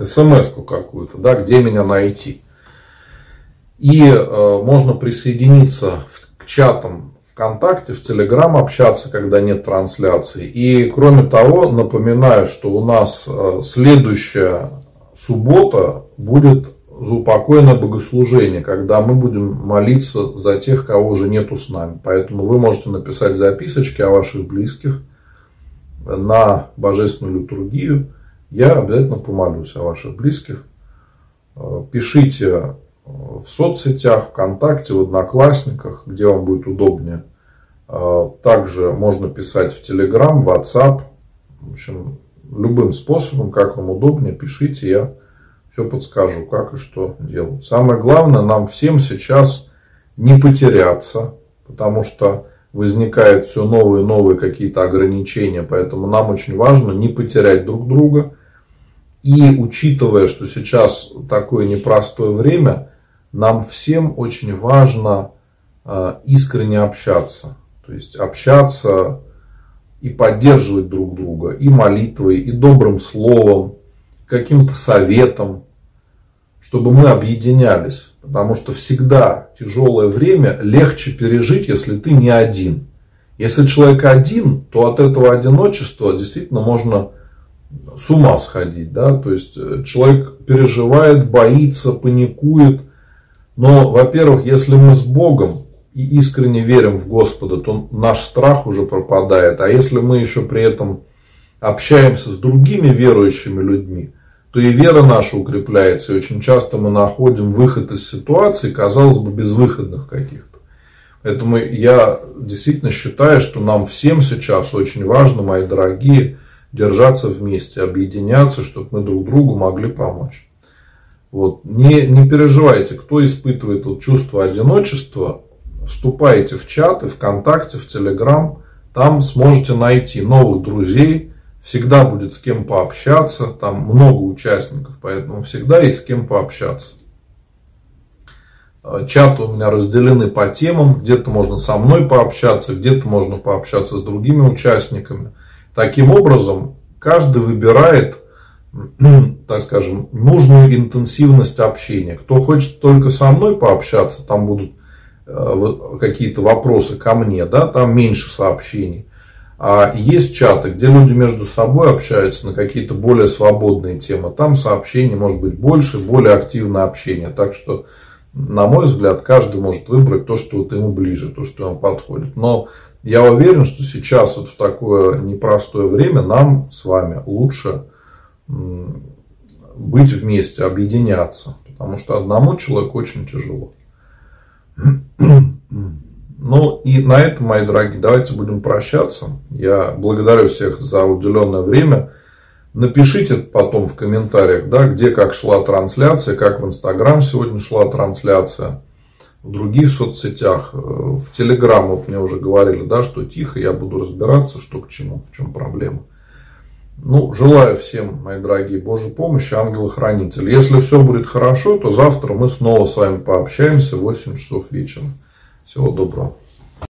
смс какую-то, да, где меня найти. И э, можно присоединиться к чатам ВКонтакте, в Телеграм общаться, когда нет трансляции. И кроме того, напоминаю, что у нас э, следующая суббота будет заупокойное богослужение, когда мы будем молиться за тех, кого уже нету с нами. Поэтому вы можете написать записочки о ваших близких на божественную литургию. Я обязательно помолюсь о ваших близких. Э, пишите в соцсетях, ВКонтакте, в Одноклассниках, где вам будет удобнее. А, также можно писать в Телеграм, WhatsApp. В общем, любым способом, как вам удобнее, пишите, я все подскажу, как и что делать. Самое главное, нам всем сейчас не потеряться, потому что возникают все новые и новые какие-то ограничения, поэтому нам очень важно не потерять друг друга. И учитывая, что сейчас такое непростое время, нам всем очень важно э, искренне общаться. То есть общаться и поддерживать друг друга и молитвой, и добрым словом, каким-то советом, чтобы мы объединялись. Потому что всегда тяжелое время легче пережить, если ты не один. Если человек один, то от этого одиночества действительно можно с ума сходить. Да? То есть э, человек переживает, боится, паникует – но, во-первых, если мы с Богом и искренне верим в Господа, то наш страх уже пропадает. А если мы еще при этом общаемся с другими верующими людьми, то и вера наша укрепляется. И очень часто мы находим выход из ситуации, казалось бы, безвыходных каких-то. Поэтому я действительно считаю, что нам всем сейчас очень важно, мои дорогие, держаться вместе, объединяться, чтобы мы друг другу могли помочь. Вот. Не, не переживайте, кто испытывает вот чувство одиночества, вступайте в чаты, ВКонтакте, в Телеграм, там сможете найти новых друзей, всегда будет с кем пообщаться, там много участников, поэтому всегда есть с кем пообщаться. А, чаты у меня разделены по темам, где-то можно со мной пообщаться, где-то можно пообщаться с другими участниками. Таким образом, каждый выбирает так скажем, нужную интенсивность общения. Кто хочет только со мной пообщаться, там будут э, какие-то вопросы ко мне, да, там меньше сообщений. А есть чаты, где люди между собой общаются на какие-то более свободные темы. Там сообщений может быть больше, более активное общение. Так что, на мой взгляд, каждый может выбрать то, что вот ему ближе, то, что ему подходит. Но я уверен, что сейчас вот в такое непростое время нам с вами лучше быть вместе, объединяться. Потому что одному человеку очень тяжело. Ну и на этом, мои дорогие, давайте будем прощаться. Я благодарю всех за уделенное время. Напишите потом в комментариях, да, где как шла трансляция, как в Инстаграм сегодня шла трансляция, в других соцсетях, в Телеграм, вот мне уже говорили, да, что тихо, я буду разбираться, что к чему, в чем проблема. Ну, желаю всем, мои дорогие, Божьей помощи, ангела-хранителя. Если все будет хорошо, то завтра мы снова с вами пообщаемся в 8 часов вечера. Всего доброго.